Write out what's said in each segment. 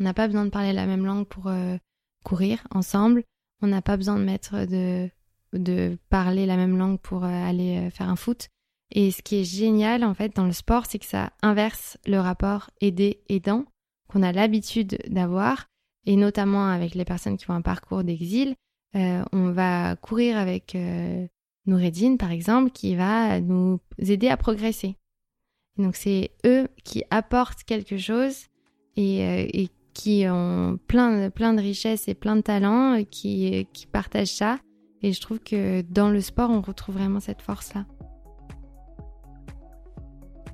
On n'a pas besoin de parler la même langue pour euh, courir ensemble. On n'a pas besoin de mettre de, de parler la même langue pour euh, aller euh, faire un foot. Et ce qui est génial en fait dans le sport, c'est que ça inverse le rapport aidé-aidant qu'on a l'habitude d'avoir, et notamment avec les personnes qui font un parcours d'exil. on va courir avec Noureddin, par exemple, qui va nous aider à progresser. Donc c'est eux qui apportent quelque chose et, et qui ont plein, plein de richesses et plein de talents, euh, qui, partagent ça. Et je trouve que dans le sport, on retrouve vraiment cette force-là.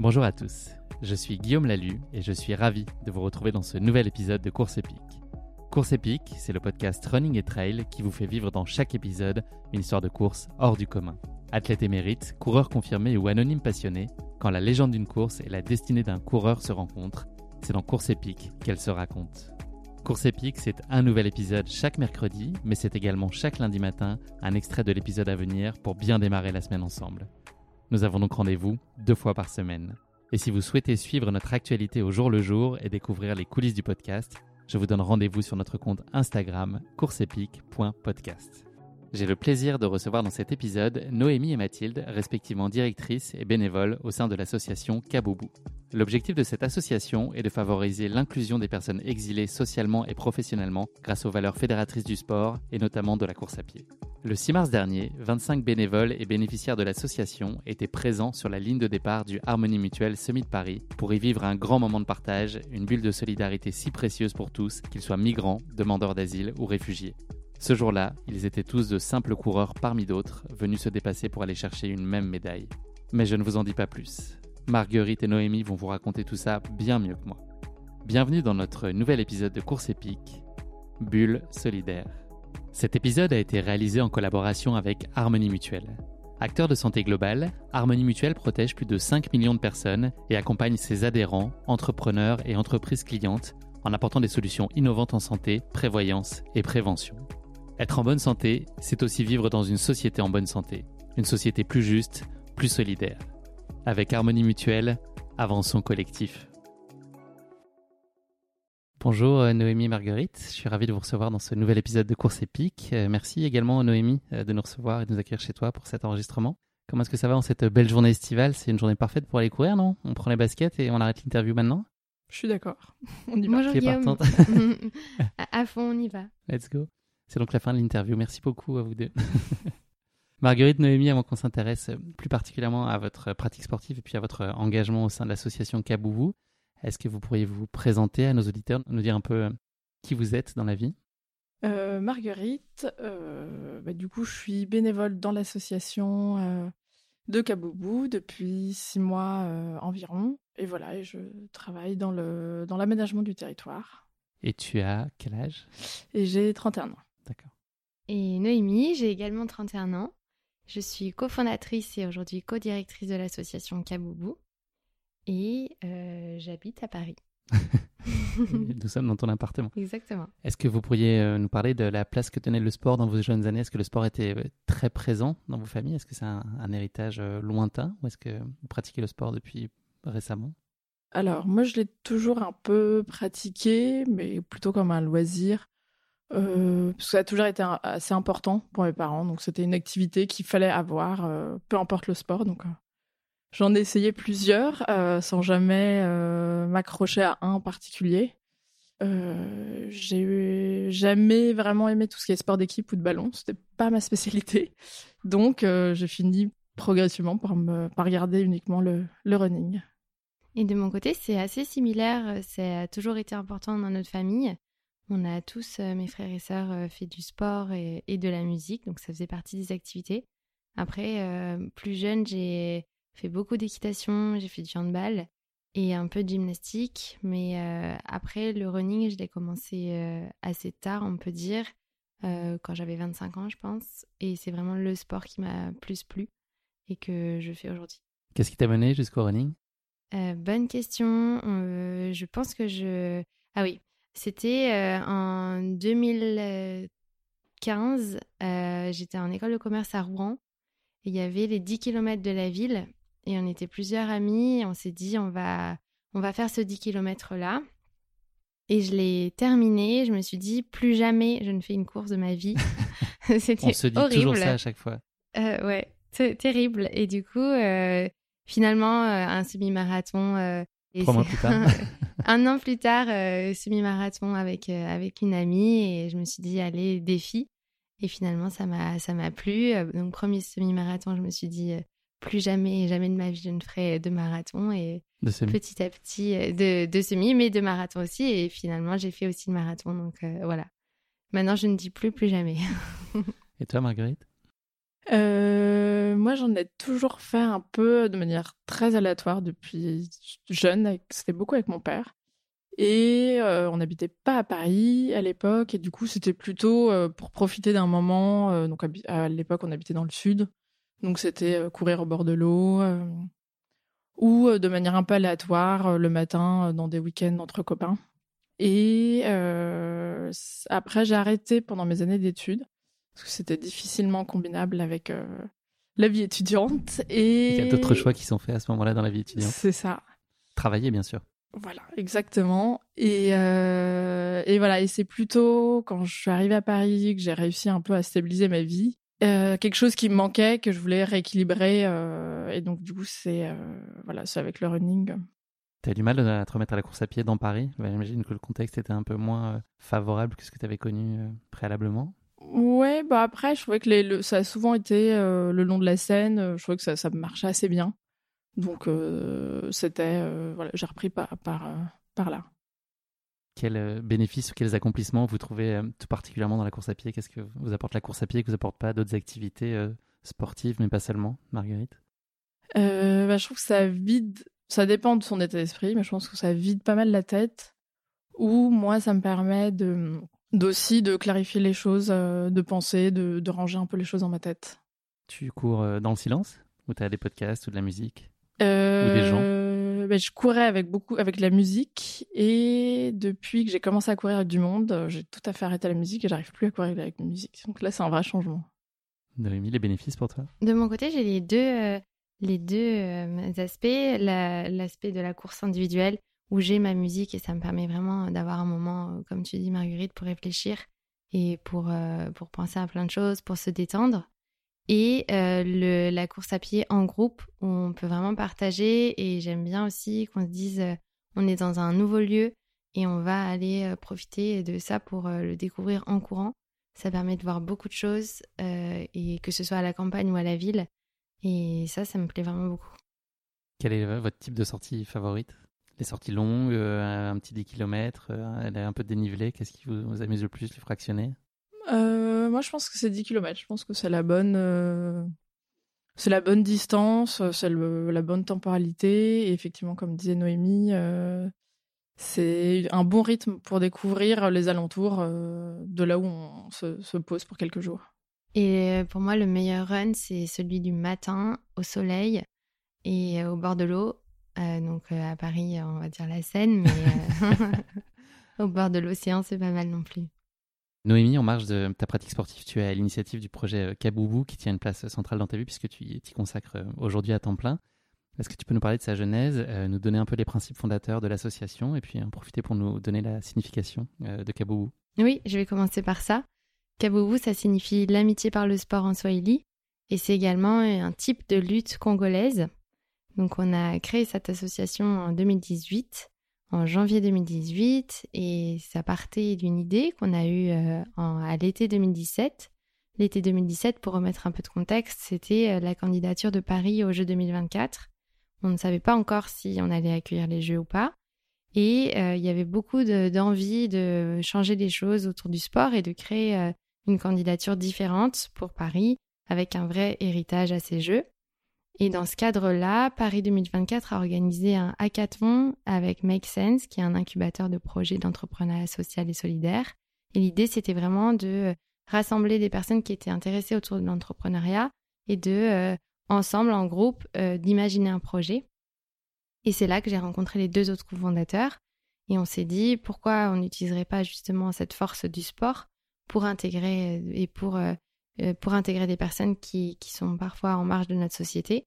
Bonjour à tous, je suis Guillaume Lalu et je suis ravi de vous retrouver dans ce nouvel épisode de Course épique. Course épique, c'est le podcast Running et Trail qui vous fait vivre dans chaque épisode une histoire de course hors du commun. Athlète émérite, coureur confirmé ou anonyme passionné, quand la légende d'une course et la destinée d'un coureur se rencontrent, c'est dans Course épique qu'elle se raconte. Course épique, c'est un nouvel épisode chaque mercredi, mais c'est également chaque lundi matin un extrait de l'épisode à venir pour bien démarrer la semaine ensemble. Nous avons donc rendez-vous deux fois par semaine. Et si vous souhaitez suivre notre actualité au jour le jour et découvrir les coulisses du podcast, je vous donne rendez-vous sur notre compte Instagram courseepique.podcast. J'ai le plaisir de recevoir dans cet épisode Noémie et Mathilde, respectivement directrices et bénévoles au sein de l'association Kaboubou. L'objectif de cette association est de favoriser l'inclusion des personnes exilées socialement et professionnellement grâce aux valeurs fédératrices du sport et notamment de la course à pied. Le 6 mars dernier, 25 bénévoles et bénéficiaires de l'association étaient présents sur la ligne de départ du Harmonie Mutuelle Semi de Paris pour y vivre un grand moment de partage, une bulle de solidarité si précieuse pour tous, qu'ils soient migrants, demandeurs d'asile ou réfugiés. Ce jour-là, ils étaient tous de simples coureurs parmi d'autres, venus se dépasser pour aller chercher une même médaille. Mais je ne vous en dis pas plus. Marguerite et Noémie vont vous raconter tout ça bien mieux que moi. Bienvenue dans notre nouvel épisode de Course épique, Bulle solidaire. Cet épisode a été réalisé en collaboration avec Harmonie Mutuelle. Acteur de santé globale, Harmonie Mutuelle protège plus de 5 millions de personnes et accompagne ses adhérents, entrepreneurs et entreprises clientes en apportant des solutions innovantes en santé, prévoyance et prévention. Être en bonne santé, c'est aussi vivre dans une société en bonne santé, une société plus juste, plus solidaire. Avec Harmonie Mutuelle, avançons collectif. Bonjour euh, Noémie et Marguerite, je suis ravi de vous recevoir dans ce nouvel épisode de Course épique. Euh, merci également Noémie euh, de nous recevoir et de nous accueillir chez toi pour cet enregistrement. Comment est-ce que ça va en cette belle journée estivale? C'est une journée parfaite pour aller courir, non? On prend les baskets et on arrête l'interview maintenant? Je suis d'accord. On y va. Bonjour Guillaume. à fond, on y va. Let's go. C'est donc la fin de l'interview. Merci beaucoup à vous deux. Marguerite Noémie, avant qu'on s'intéresse plus particulièrement à votre pratique sportive et puis à votre engagement au sein de l'association Kaboubou, est-ce que vous pourriez vous présenter à nos auditeurs, nous dire un peu euh, qui vous êtes dans la vie? Euh, Marguerite, euh, bah, du coup, je suis bénévole dans l'association de Kaboubou depuis six mois environ. Et voilà, je travaille dans l'aménagement dans du territoire. Et tu as quel âge? Et j'ai 31 ans. Et Noémie, j'ai également 31 ans. Je suis cofondatrice et aujourd'hui co-directrice de l'association Kaboubou et euh, j'habite à Paris. Nous sommes dans ton appartement. Exactement. Est-ce que vous pourriez euh, nous parler de la place que tenait le sport dans vos jeunes années? Est-ce que le sport était euh, très présent dans vos familles? Est-ce que c'est un, héritage lointain ou est-ce que vous pratiquez le sport depuis récemment? Alors, moi, je l'ai toujours un peu pratiqué, mais plutôt comme un loisir. Euh, parce que ça a toujours été assez important pour mes parents, donc c'était une activité qu'il fallait avoir, euh, peu importe le sport. Donc euh, j'en ai essayé plusieurs sans jamais m'accrocher à un en particulier. j'ai jamais vraiment aimé tout ce qui est sport d'équipe ou de ballon, c'était pas ma spécialité. Donc j'ai fini progressivement par me par regarder uniquement le, le running. Et de mon côté, c'est assez similaire. Ça a toujours été important dans notre famille. On a tous, euh, mes frères et sœurs, euh, fait du sport et, de la musique, donc ça faisait partie des activités. Après, euh, plus jeune, j'ai fait beaucoup d'équitation, j'ai fait du handball et un peu de gymnastique, mais après, le running, je l'ai commencé assez tard, on peut dire, quand j'avais 25 ans, je pense, et c'est vraiment le sport qui m'a plus plu et que je fais aujourd'hui. Qu'est-ce qui t'a mené jusqu'au running? Bonne question. je pense que je... Ah oui, c'était euh, en 2015, euh, j'étais en école de commerce à Rouen. il y avait les 10 km de la ville et on était plusieurs amis. on s'est dit, on va, on va faire ce 10 km là. Et je l'ai terminé. Je me suis dit, plus jamais je ne fais une course de ma vie. C'était On se dit toujours ça à chaque fois. Euh, ouais, terrible. Et du coup, euh, finalement, euh, un semi-marathon. Euh, Trois mois plus tard. un an plus tard, semi-marathon avec, avec une amie. Et je me suis dit, allez, défi. Et finalement, ça m'a, ça m'a plu. Donc, premier semi-marathon, je me suis dit, plus jamais, jamais de ma vie, je ne ferai de marathon. Et petit à petit, de, de semi, mais de marathon aussi. Et finalement, j'ai fait aussi le marathon. Donc, voilà. Maintenant, je ne dis plus, plus jamais. et toi, Marguerite? Euh, moi, j'en ai toujours fait un peu de manière très aléatoire depuis jeune. C'était beaucoup avec mon père. Et euh, on n'habitait pas à Paris à l'époque. Et du coup, c'était plutôt euh, pour profiter d'un moment. donc, à l'époque, on habitait dans le sud. Donc, c'était courir au bord de l'eau. ou de manière un peu aléatoire, le matin, dans des week-ends entre copains. Et après, j'ai arrêté pendant mes années d'études parce que c'était difficilement combinable avec euh, la vie étudiante. Et... Il y a d'autres choix qui sont faits à ce moment-là dans la vie étudiante. C'est ça. Travailler, bien sûr. Voilà, exactement. Et, euh, et voilà, et c'est plutôt quand je suis arrivée à Paris que j'ai réussi un peu à stabiliser ma vie. Euh, quelque chose qui me manquait, que je voulais rééquilibrer. et donc, du coup, c'est voilà, c'est avec le running. Tu as du mal à te remettre à la course à pied dans Paris? J'imagine que le contexte était un peu moins favorable que ce que tu avais connu préalablement. Ouais, bah après, je trouvais que les, ça a souvent été euh, le long de la scène. Euh, je trouvais que ça, ça marchait assez bien. Donc, euh, c'était. voilà, j'ai repris par, par, par là. Quels bénéfices ou quels accomplissements vous trouvez tout particulièrement dans la course à pied? Qu'est-ce que vous apporte la course à pied que vous apporte pas d'autres activités sportives, mais pas seulement, Marguerite? Bah, Je trouve que ça vide. Ça dépend de son état d'esprit, mais je pense que ça vide pas mal la tête. Ou moi, ça me permet de d'aussi de clarifier les choses, euh, de penser, de, de, ranger un peu les choses dans ma tête. Tu cours euh, dans le silence? Ou tu as des podcasts ou de la musique? Euh, ou des gens? Ben, je courais avec beaucoup avec la musique et depuis que j'ai commencé à courir avec du monde, j'ai tout à fait arrêté la musique et j'arrive plus à courir avec la musique. Donc là, c'est un vrai changement. Noémie, les bénéfices pour toi? De mon côté, j'ai les deux les deux aspects, l'aspect de la course individuelle où j'ai ma musique et ça me permet vraiment d'avoir un moment, euh, comme tu dis Marguerite, pour réfléchir et pour, euh, pour penser à plein de choses, pour se détendre. Et euh, la course à pied en groupe où on peut vraiment partager et j'aime bien aussi qu'on se dise on est dans un nouveau lieu et on va aller profiter de ça pour le découvrir en courant. Ça permet de voir beaucoup de choses et que ce soit à la campagne ou à la ville. Et ça, ça me plaît vraiment beaucoup. Quel est votre type de sortie favorite? Les sorties longues, euh, un petit 10 km, euh, elle est un peu dénivelée. Qu'est-ce qui vous, amuse le plus, les fractionnés? Euh, Moi, je pense que c'est 10 km. Je pense que c'est la bonne, c'est la bonne distance, c'est la bonne temporalité. Et effectivement, comme disait Noémie, c'est un bon rythme pour découvrir les alentours de là où on se, se pose pour quelques jours. Et pour moi, le meilleur run, c'est celui du matin au soleil et au bord de l'eau euh, donc euh, à Paris, on va dire la Seine, mais euh, au bord de l'océan, c'est pas mal non plus. Noémie, en marge de ta pratique sportive, tu es à l'initiative du projet Kaboubou qui tient une place centrale dans ta vie puisque tu t'y consacres aujourd'hui à temps plein. Est-ce que tu peux nous parler de sa genèse, nous donner un peu les principes fondateurs de l'association et puis en profiter pour nous donner la signification de Kaboubou? Oui, je vais commencer par ça. Kaboubou, ça signifie l'amitié par le sport en Swahili et c'est également un type de lutte congolaise donc on a créé cette association en 2018, en janvier 2018, et ça partait d'une idée qu'on a eue euh, à l'été 2017. L'été 2017, pour remettre un peu de contexte, c'était euh, la candidature de Paris aux Jeux 2024. On ne savait pas encore si on allait accueillir les Jeux ou pas. Et euh, il y avait beaucoup d'envie de, changer les choses autour du sport et de créer une candidature différente pour Paris avec un vrai héritage à ces Jeux. Et dans ce cadre-là, Paris 2024 a organisé un hackathon avec Make Sense, qui est un incubateur de projets d'entrepreneuriat social et solidaire. Et l'idée, c'était vraiment de rassembler des personnes qui étaient intéressées autour de l'entrepreneuriat et de, euh, ensemble, en groupe, euh, d'imaginer un projet. Et c'est là que j'ai rencontré les deux autres cofondateurs. Et on s'est dit, pourquoi on n'utiliserait pas justement cette force du sport pour intégrer euh, et pour euh, pour intégrer des personnes qui, qui, sont parfois en marge de notre société.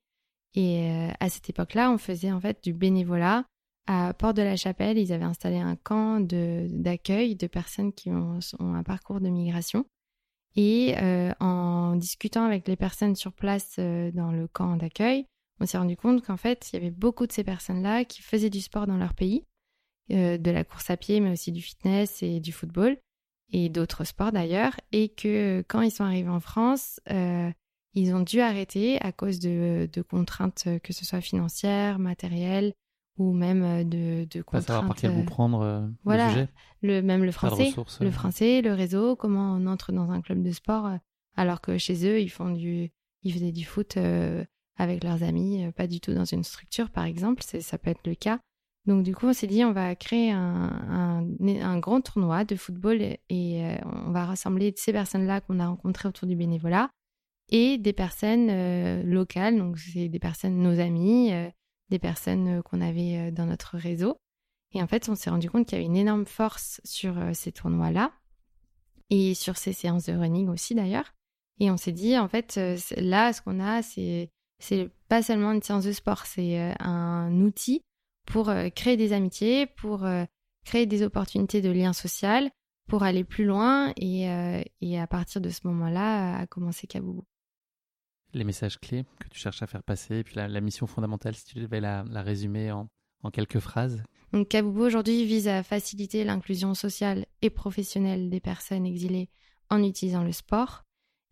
Et euh, à cette époque-là, on faisait en fait du bénévolat à Porte de la Chapelle, ils avaient installé un camp d'accueil de, personnes qui ont, un parcours de migration. Et euh, en discutant avec les personnes sur place euh, dans le camp d'accueil, on s'est rendu compte qu'en fait, il y avait beaucoup de ces personnes-là qui faisaient du sport dans leur pays, euh, de la course à pied, mais aussi du fitness et du football, et d'autres sports d'ailleurs, et que quand ils sont arrivés en France, ils ont dû arrêter à cause de, de contraintes, que ce soit financières, matérielles, ou même euh, de, de contraintes. savoir par quel vous euh, prendre euh, voilà, le sujet. Le, même le français, le français, le réseau, comment on entre dans un club de sport alors que chez eux ils font du, ils faisaient du foot avec leurs amis, pas du tout dans une structure par exemple, ça peut être le cas. Donc du coup on s'est dit on va créer un, grand tournoi de football et, on va rassembler ces personnes-là qu'on a rencontrées autour du bénévolat et des personnes locales, donc c'est des personnes, nos amis, des personnes euh, qu'on avait euh, dans notre réseau. Et en fait, on s'est rendu compte qu'il y avait une énorme force sur euh, ces tournois-là et sur ces séances de running aussi d'ailleurs. Et on s'est dit, en fait, là, ce qu'on a, c'est c'est pas seulement une séance de sport, c'est un outil pour créer des amitiés, pour créer des opportunités de lien social, pour aller plus loin et, et à partir de ce moment-là, à commencer Kaboubou les messages clés que tu cherches à faire passer, et puis la, mission fondamentale, si tu devais la, résumer en, quelques phrases. Donc Kaboubou aujourd'hui vise à faciliter l'inclusion sociale et professionnelle des personnes exilées en utilisant le sport.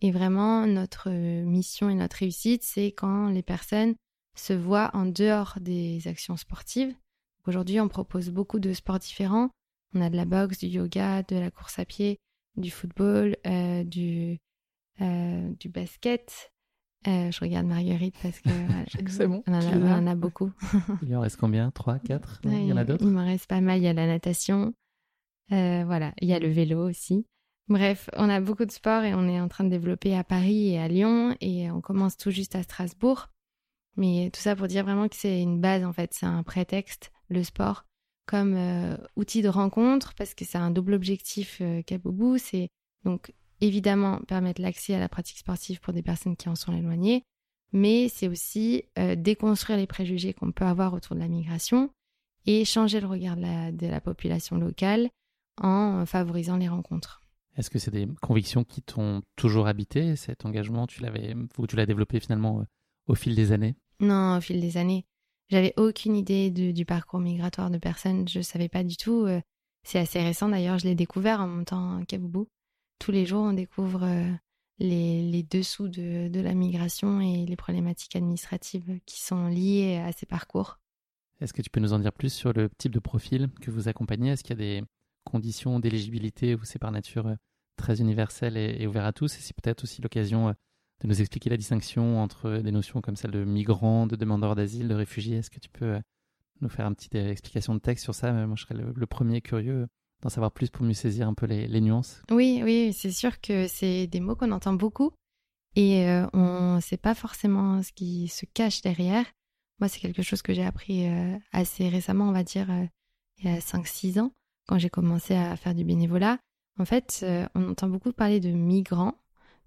Et vraiment, notre mission et notre réussite, c'est quand les personnes se voient en dehors des actions sportives. Aujourd'hui, on propose beaucoup de sports différents. On a de la boxe, du yoga, de la course à pied, du football, euh, du, euh, du basket, euh, je regarde Marguerite parce que c'est bon. On en, a, beaucoup. il en reste combien? Trois, quatre? Il y en a d'autres? Il m'en reste pas mal. Il y a la natation. Euh, voilà, il y a le vélo aussi. Bref, on a beaucoup de sports et on est en train de développer à Paris et à Lyon et on commence tout juste à Strasbourg. Mais tout ça pour dire vraiment que c'est une base en fait, c'est un prétexte, le sport, comme euh, outil de rencontre parce que c'est un double objectif euh, bout. C'est donc évidemment permettre l'accès à la pratique sportive pour des personnes qui en sont éloignées, mais c'est aussi euh, déconstruire les préjugés qu'on peut avoir autour de la migration et changer le regard de la, population locale en favorisant les rencontres. Est-ce que c'est des convictions qui t'ont toujours habité Cet engagement, tu l'avais ou tu l'as développé finalement euh, au fil des années? Non, au fil des années. J'avais aucune idée du parcours migratoire de personnes. Je ne savais pas du tout. Euh, c'est assez récent d'ailleurs. Je l'ai découvert en montant Kaboubou tous les jours, on découvre euh, les, dessous de, la migration et les problématiques administratives qui sont liées à ces parcours. Est-ce que tu peux nous en dire plus sur le type de profil que vous accompagnez? Est-ce qu'il y a des conditions d'éligibilité ou c'est par nature euh, très universel et, ouvert à tous? Et c'est peut-être aussi l'occasion de nous expliquer la distinction entre des notions comme celle de migrants, de demandeurs d'asile, de réfugiés. Est-ce que tu peux nous faire une petite explication de texte sur ça? Moi, je serais le premier curieux d'en savoir plus pour mieux saisir un peu les, nuances. Oui, oui, c'est sûr que c'est des mots qu'on entend beaucoup et euh, on ne sait pas forcément ce qui se cache derrière. Moi, c'est quelque chose que j'ai appris euh, assez récemment, on va dire, euh, il y a 5-6 ans, quand j'ai commencé à faire du bénévolat. En fait, on entend beaucoup parler de migrants,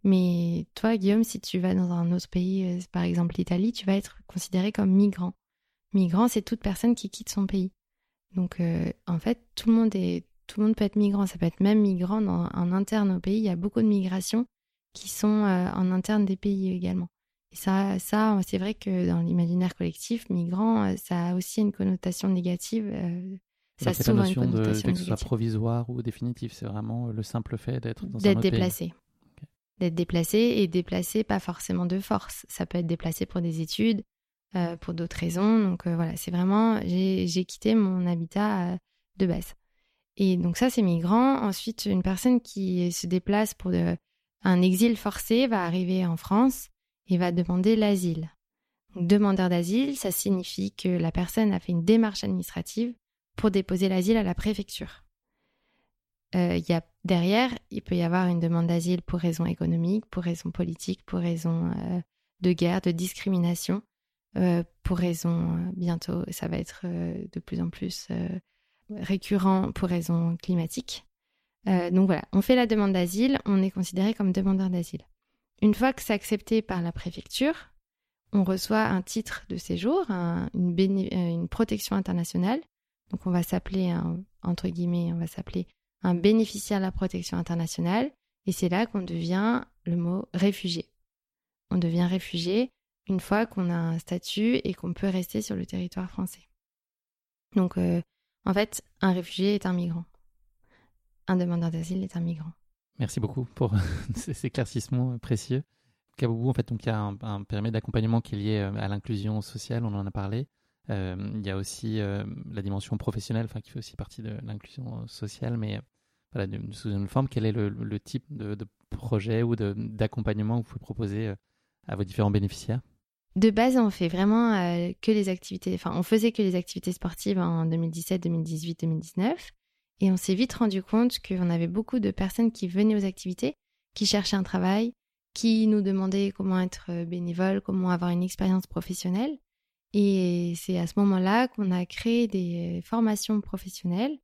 mais toi, Guillaume, si tu vas dans un autre pays, par exemple l'Italie, tu vas être considéré comme migrant. Migrant, c'est toute personne qui quitte son pays. Donc, en fait, tout le monde est tout le monde peut être migrant, ça peut être même migrant en interne au pays. Il y a beaucoup de migrations qui sont euh, en interne des pays également. Et ça, ça c'est vrai que dans l'imaginaire collectif, migrant, euh, ça a aussi une connotation négative. Euh, ça a souvent une connotation de, que ce soit provisoire ou définitif, c'est vraiment le simple fait d'être dans un autre déplacé. D'être déplacé et déplacé pas forcément de force. Ça peut être déplacé pour des études, pour d'autres raisons. Donc voilà, c'est vraiment, j'ai quitté mon habitat de base. Et donc ça, c'est migrant. Ensuite, une personne qui se déplace pour un exil forcé va arriver en France et va demander l'asile. demandeur d'asile, ça signifie que la personne a fait une démarche administrative pour déposer l'asile à la préfecture. Euh, y a, derrière, il peut y avoir une demande d'asile pour raison économique, pour raison politique, pour raison euh, de guerre, de discrimination, euh, pour raison bientôt, ça va être de plus en plus récurrent pour raisons climatiques. Euh, donc voilà, on fait la demande d'asile, on est considéré comme demandeur d'asile. Une fois que c'est accepté par la préfecture, on reçoit un titre de séjour, une, euh, protection internationale, Donc on va s'appeler entre guillemets, on va s'appeler un bénéficiaire de la protection internationale. Et c'est là qu'on devient le mot réfugié. On devient réfugié une fois qu'on a un statut et qu'on peut rester sur le territoire français. Donc, euh, en fait, un réfugié est un migrant. Un demandeur d'asile est un migrant. Merci beaucoup pour ces éclaircissements précieux. Kaboubou, en fait, donc il y a un, périmètre d'accompagnement qui est lié euh, à l'inclusion sociale, on en a parlé. Euh, il y a aussi la dimension professionnelle, enfin qui fait aussi partie de l'inclusion sociale, mais sous une forme. Quel est le, type de, projet ou d'accompagnement que vous pouvez proposer à vos différents bénéficiaires? De base, on fait vraiment euh, que les activités, enfin, on faisait que les activités sportives en 2017, 2018, 2019. Et on s'est vite rendu compte qu'on avait beaucoup de personnes qui venaient aux activités, qui cherchaient un travail, qui nous demandaient comment être euh, bénévole, comment avoir une expérience professionnelle. Et c'est à ce moment-là qu'on a créé des formations professionnelles.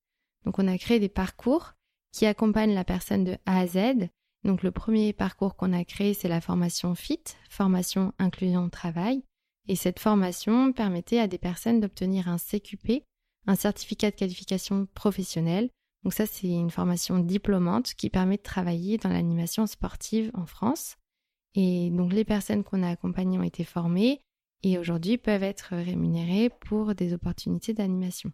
Donc, on a créé des parcours qui accompagnent la personne de A à Z donc le premier parcours qu'on a créé, c'est la formation FIT, formation inclusion travail. Et cette formation permettait à des personnes d'obtenir un CQP, un certificat de qualification professionnelle. Donc ça, c'est une formation diplômante qui permet de travailler dans l'animation sportive en France. Et donc les personnes qu'on a accompagnées ont été formées et aujourd'hui peuvent être rémunérées pour des opportunités d'animation.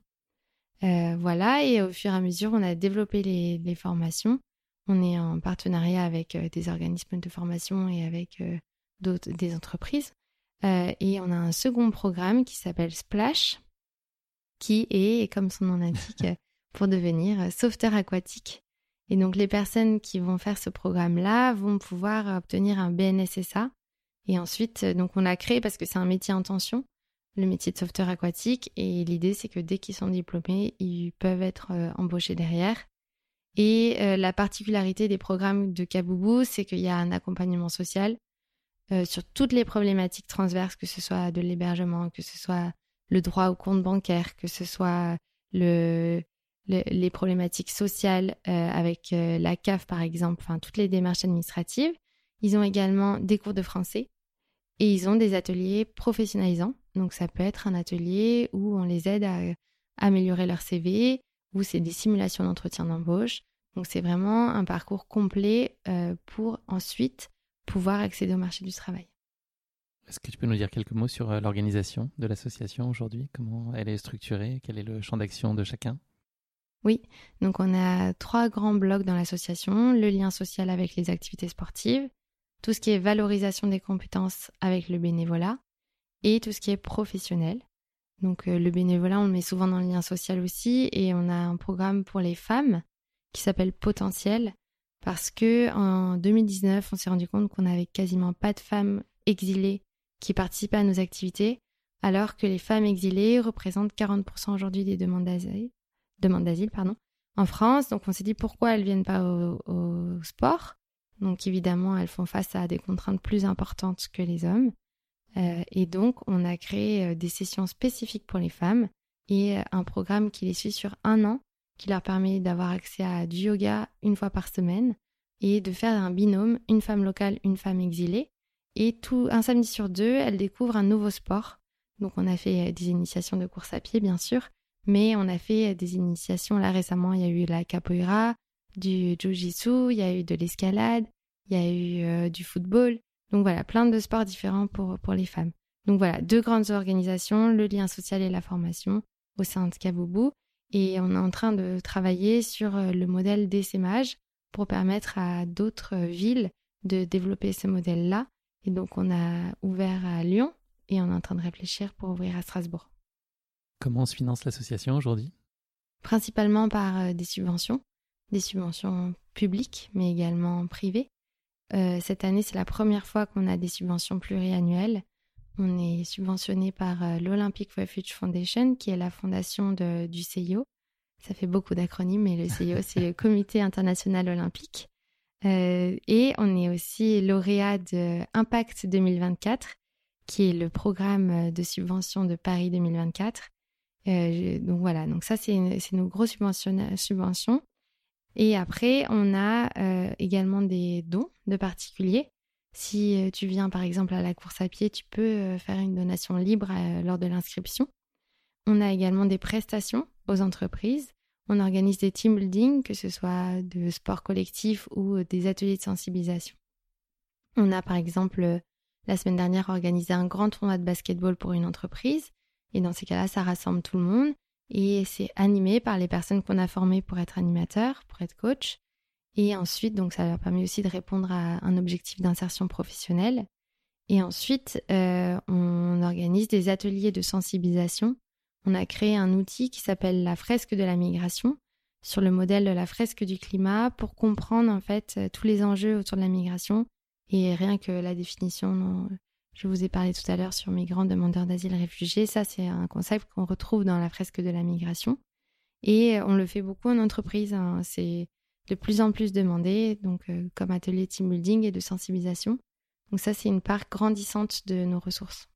Euh, voilà, et au fur et à mesure, on a développé les formations on est en partenariat avec euh, des organismes de formation et avec euh, d'autres, des entreprises. Et on a un second programme qui s'appelle Splash, qui est, comme son nom l'indique, pour devenir sauveteur aquatique. Et donc les personnes qui vont faire ce programme-là vont pouvoir obtenir un BNSSA. Et ensuite, donc on l'a créé parce que c'est un métier en tension, le métier de sauveteur aquatique. Et l'idée, c'est que dès qu'ils sont diplômés, ils peuvent être embauchés derrière. Et euh, la particularité des programmes de Kaboubou, c'est qu'il y a un accompagnement social euh, sur toutes les problématiques transverses, que ce soit de l'hébergement, que ce soit le droit au compte bancaire, que ce soit le, les problématiques sociales euh, avec la CAF par exemple, enfin toutes les démarches administratives. Ils ont également des cours de français et ils ont des ateliers professionnalisants. Donc ça peut être un atelier où on les aide à améliorer leur CV, où c'est des simulations d'entretien d'embauche. Donc c'est vraiment un parcours complet euh, pour ensuite pouvoir accéder au marché du travail. Est-ce que tu peux nous dire quelques mots sur euh, l'organisation de l'association aujourd'hui? Comment elle est structurée? Quel est le champ d'action de chacun? Oui, donc on a trois grands blocs dans l'association. Le lien social avec les activités sportives, tout ce qui est valorisation des compétences avec le bénévolat et tout ce qui est professionnel. Donc euh, le bénévolat, on le met souvent dans le lien social aussi et on a un programme pour les femmes qui s'appelle Potentiel parce que en 2019, on s'est rendu compte qu'on n'avait quasiment pas de femmes exilées qui participaient à nos activités alors que les femmes exilées représentent 40% aujourd'hui des demandes d'asile, demandes d'asile pardon, en France. Donc on s'est dit pourquoi elles viennent pas au, au sport. Donc évidemment, elles font face à des contraintes plus importantes que les hommes. Euh, et donc, on a créé euh, des sessions spécifiques pour les femmes et euh, un programme qui les suit sur un an, qui leur permet d'avoir accès à du yoga une fois par semaine et de faire un binôme, une femme locale, une femme exilée. Et tout un samedi sur deux, elles découvrent un nouveau sport. Donc, on a fait des initiations de course à pied, bien sûr, mais on a fait des initiations. Là, récemment, il y a eu la capoeira, du jiu-jitsu, il y a eu de l'escalade, il y a eu du football. Donc voilà, plein de sports différents pour, pour les femmes. Donc voilà, deux grandes organisations, le lien social et la formation au sein de Kaboubou. Et on est en train de travailler sur euh, le modèle d'essaimage pour permettre à d'autres villes de développer ce modèle-là. Et donc on a ouvert à Lyon et on est en train de réfléchir pour ouvrir à Strasbourg. Comment se finance l'association aujourd'hui? Principalement par euh, des subventions, des subventions publiques mais également privées. Euh, cette année, c'est la première fois qu'on a des subventions pluriannuelles. On est subventionné par euh, l'Olympic Refuge Foundation, qui est la fondation du CIO. Ça fait beaucoup d'acronymes, mais le CIO, c'est le Comité international olympique. Euh, et on est aussi lauréat de Impact 2024, qui est le programme de subvention de Paris 2024. donc voilà, donc ça, c'est nos grosses subventions. Et après, on a euh, également des dons de particuliers. Si euh, tu viens par exemple à la course à pied, tu peux euh, faire une donation libre lors de l'inscription. On a également des prestations aux entreprises. On organise des team building, que ce soit de sport collectif ou des ateliers de sensibilisation. On a par exemple la semaine dernière organisé un grand tournoi de basketball pour une entreprise. Et dans ces cas-là, ça rassemble tout le monde. Et c'est animé par les personnes qu'on a formées pour être animateurs, pour être coach. Et ensuite, donc ça leur permet aussi de répondre à un objectif d'insertion professionnelle. Et ensuite, euh, on organise des ateliers de sensibilisation. On a créé un outil qui s'appelle la fresque de la migration, sur le modèle de la fresque du climat, pour comprendre en fait tous les enjeux autour de la migration. Et rien que la définition je vous ai parlé tout à l'heure sur migrants, demandeurs d'asile, réfugiés, ça c'est un concept qu'on retrouve dans la fresque de la migration. Et on le fait beaucoup en entreprise. Hein. C'est de plus en plus demandé, donc euh, comme atelier team building et de sensibilisation. Donc ça, c'est une part grandissante de nos ressources.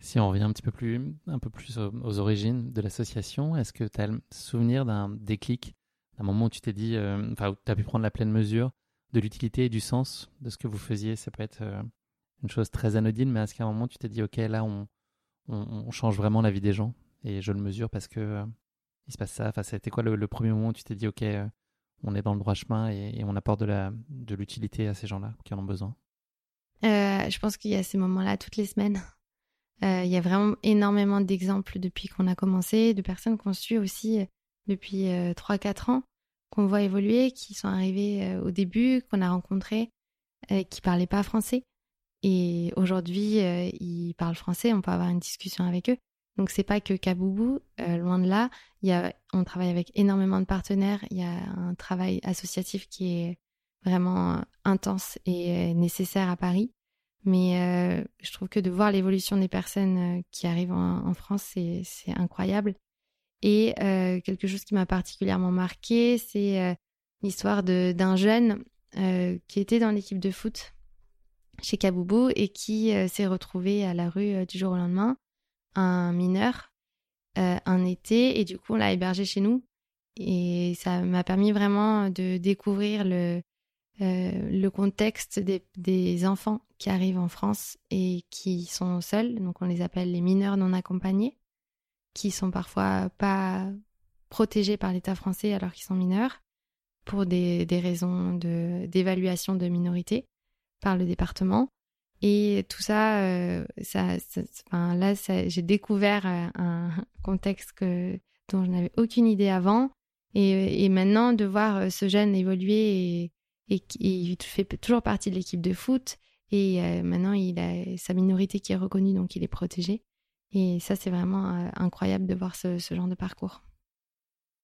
Si on revient un petit peu plus, un peu plus aux, origines de l'association, est-ce que tu as le souvenir d'un déclic, d'un moment où tu t'es dit, euh, enfin, où tu as pu prendre la pleine mesure de l'utilité et du sens de ce que vous faisiez? Ça peut être euh, une chose très anodine, mais est-ce qu'à un moment tu t'es dit, OK, là, on, change vraiment la vie des gens et je le mesure parce que il se passe ça. Enfin, c'était quoi le, premier moment où tu t'es dit, OK, on est dans le droit chemin et, on apporte de l'utilité à ces gens-là qui en ont besoin? Euh, Je pense qu'il y a ces moments-là toutes les semaines. Euh, il y a vraiment énormément d'exemples depuis qu'on a commencé, de personnes qu'on suit aussi euh, depuis 3-4 ans, qu'on voit évoluer, qui sont arrivés au début, qu'on a rencontrés, qui parlaient pas français. Et aujourd'hui, ils parlent français, on peut avoir une discussion avec eux. Donc c'est pas que Kaboubou, euh, loin de là. Il y a, on travaille avec énormément de partenaires. Il y a un travail associatif qui est vraiment intense et euh, nécessaire à Paris. Mais euh, je trouve que de voir l'évolution des personnes qui arrivent en, France, c'est, incroyable. Et quelque chose qui m'a particulièrement marqué, c'est l'histoire d'un jeune qui était dans l'équipe de foot chez Kaboubou et qui s'est retrouvé à la rue du jour au lendemain un mineur euh, un été et du coup on l'a hébergé chez nous. Et ça m'a permis vraiment de découvrir le euh, contexte des, enfants qui arrivent en France et qui sont seuls. Donc on les appelle les mineurs non accompagnés qui sont parfois pas protégés par l'État français alors qu'ils sont mineurs pour des, raisons d'évaluation de minorité par le département et tout ça, euh, ça, enfin, là, j'ai découvert euh, un contexte dont je n'avais aucune idée avant. Et, et, maintenant, de voir euh, ce jeune évoluer et, il fait toujours partie de l'équipe de foot. Et maintenant, il a sa minorité qui est reconnue, donc il est protégé. Et ça, c'est vraiment incroyable de voir ce genre de parcours.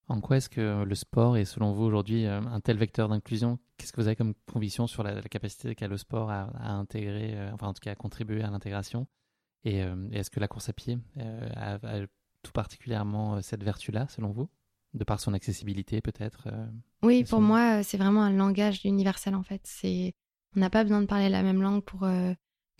En quoi est-ce que le sport est selon vous aujourd'hui euh, un tel vecteur d'inclusion? Qu'est-ce que vous avez comme conviction sur la, capacité qu'a le sport à, intégrer, euh, enfin en tout cas à contribuer à l'intégration? Et, euh, est-ce que la course à pied a, tout particulièrement cette vertu-là selon vous? De par son accessibilité peut-être Oui, pour moi c'est vraiment un langage universel en fait. C'est on n'a pas besoin de parler la même langue pour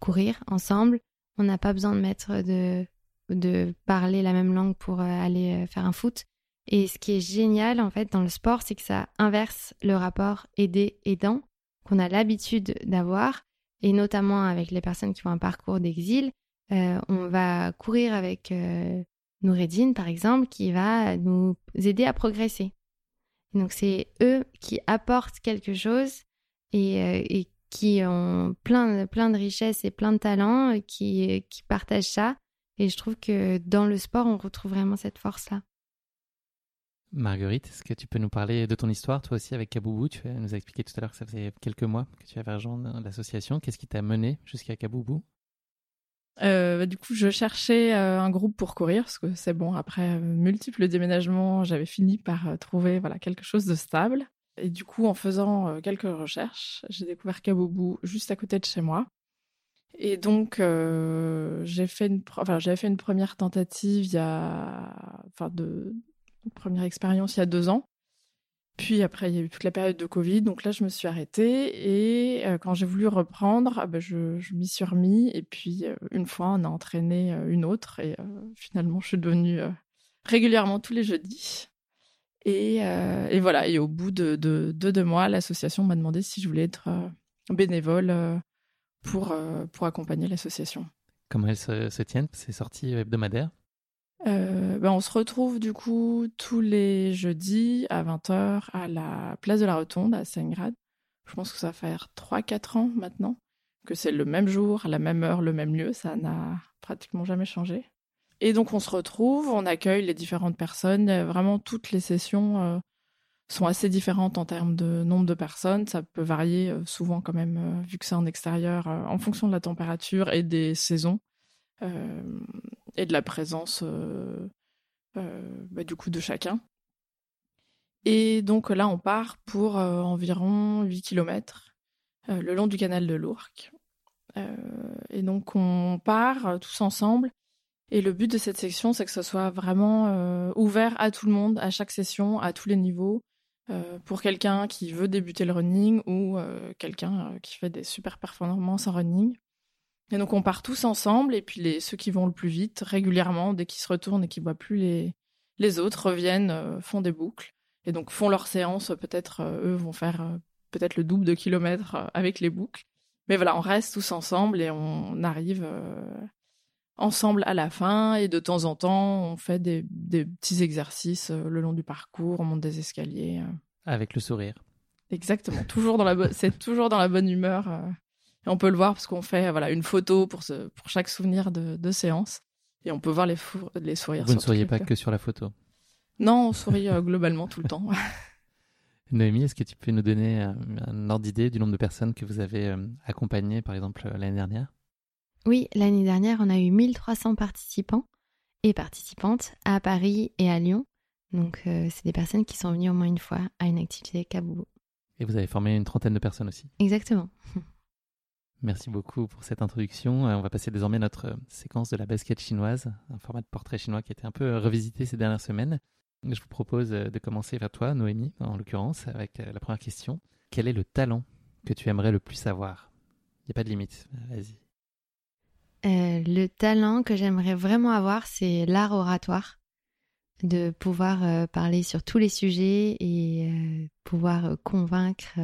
courir ensemble. On n'a pas besoin de mettre de de parler la même langue pour aller faire un foot. Et ce qui est génial en fait dans le sport, c'est que ça inverse le rapport aidé-aidant qu'on a l'habitude d'avoir, et notamment avec les personnes qui font un parcours d'exil. Euh, on va courir avec euh, Noureddin, par exemple, qui va nous aider à progresser. donc c'est eux qui apportent quelque chose et, euh, qui ont plein, de richesses et plein de talents, qui, qui partagent ça. Et je trouve que dans le sport, on retrouve vraiment cette force-là. Marguerite, est-ce que tu peux nous parler de ton histoire, toi aussi, avec Kaboubou? Tu nous as expliqué tout à l'heure que ça faisait quelques mois que tu avais rejoint l'association. Qu'est-ce qui t'a mené jusqu'à Kaboubou? Euh, bah, du coup, je cherchais euh, un groupe pour courir parce que c'est bon. Après euh, multiples déménagements, j'avais fini par trouver voilà quelque chose de stable. Et du coup, en faisant quelques recherches, j'ai découvert Kaboubou juste à côté de chez moi. Et donc, j'ai fait une, enfin, j'avais fait une première tentative il y a, enfin, de première expérience il y a deux ans. Puis après, il y a eu toute la période de Covid, donc là, je me suis arrêtée. Et euh, quand j'ai voulu reprendre, ah ben, je, m'y suis remis. Et puis, euh, une fois, on a entraîné euh, une autre. Et finalement, je suis devenue régulièrement tous les jeudis. Et, et, voilà, et au bout de, de, deux mois, l'association m'a demandé si je voulais être bénévole pour, pour accompagner l'association. Comment elles se, se tiennent? Ces sorties hebdomadaires ben, On se retrouve du coup tous les jeudis à 20h à la place de la Rotonde à Saint-Grade. Je pense que ça va faire 3-4 ans maintenant que c'est le même jour, la même heure, le même lieu. Ça n'a pratiquement jamais changé. Et donc on se retrouve, on accueille les différentes personnes. Vraiment toutes les sessions euh, sont assez différentes en termes de nombre de personnes. Ça peut varier euh, souvent quand même, euh, vu que c'est en extérieur, en fonction de la température et des saisons et de la présence bah, du coup de chacun. Et donc là, on part pour environ 8 km le long du canal de l'Ourcq. et donc on part tous ensemble et le but de cette section, c'est que ce soit vraiment euh, ouvert à tout le monde, à chaque session, à tous les niveaux, euh, pour quelqu'un qui veut débuter le running ou euh, quelqu'un qui fait des super performances en running. Et donc on part tous ensemble, et puis les, ceux qui vont le plus vite, régulièrement, dès qu'ils se retournent et qu'ils voient plus les, les autres, reviennent, font des boucles, et donc font leur séance, peut-être eux vont faire peut-être le double de kilomètres avec les boucles. Mais voilà, on reste tous ensemble et on arrive ensemble à la fin et de temps en temps on fait des, petits exercices euh, le long du parcours, on monte des escaliers. Euh. Avec le sourire. Exactement, toujours dans la c'est toujours dans la bonne humeur. Euh. Et on peut le voir parce qu'on fait voilà une photo pour ce, pour chaque souvenir de, séance et on peut voir les, les sourires. Vous ne souriez pas que sur la photo. Non, on sourit globalement tout le temps. Noémie, est-ce que tu peux nous donner un ordre d'idée du nombre de personnes que vous avez accompagnées, par exemple, l'année dernière? Oui, l'année dernière, on a eu 1300 participants et participantes à Paris et à Lyon. Donc, euh, c'est des personnes qui sont venues au moins une fois à une activité Kaboubou. Et vous avez formé une trentaine de personnes aussi? Exactement. Merci beaucoup pour cette introduction. Euh, on va passer désormais à notre euh, séquence de la basket chinoise, un format de portrait chinois qui a été un peu revisité ces dernières semaines. Je vous propose de commencer vers toi, Noémie, en l'occurrence, avec la première question. Quel est le talent que tu aimerais le plus avoir? Il n'y a pas de limite. Vas-y. Euh, le talent que j'aimerais vraiment avoir, c'est l'art oratoire, de pouvoir euh, parler sur tous les sujets et euh, pouvoir convaincre,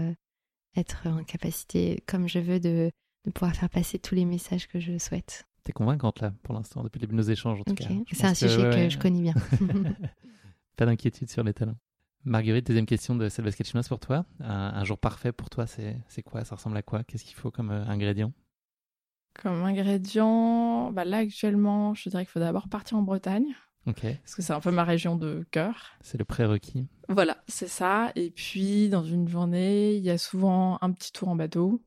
être en capacité, comme je veux, de, pouvoir faire passer tous les messages que je souhaite. T'es convaincante là, pour l'instant, depuis le début de nos échanges en tout cas. C'est un sujet que, je connais bien. Pas d'inquiétude sur les talents. Marguerite, deuxième question de basket chinoise pour toi. Un, un jour parfait pour toi, c'est quoi? Ça ressemble à quoi? Qu'est-ce qu'il faut comme ingrédient? Comme ingrédient, bah là actuellement, je dirais qu'il faut d'abord partir en Bretagne. Parce que c'est un peu ma région de cœur. C'est le prérequis. Voilà, c'est ça. Et puis, dans une journée, il y a souvent un petit tour en bateau,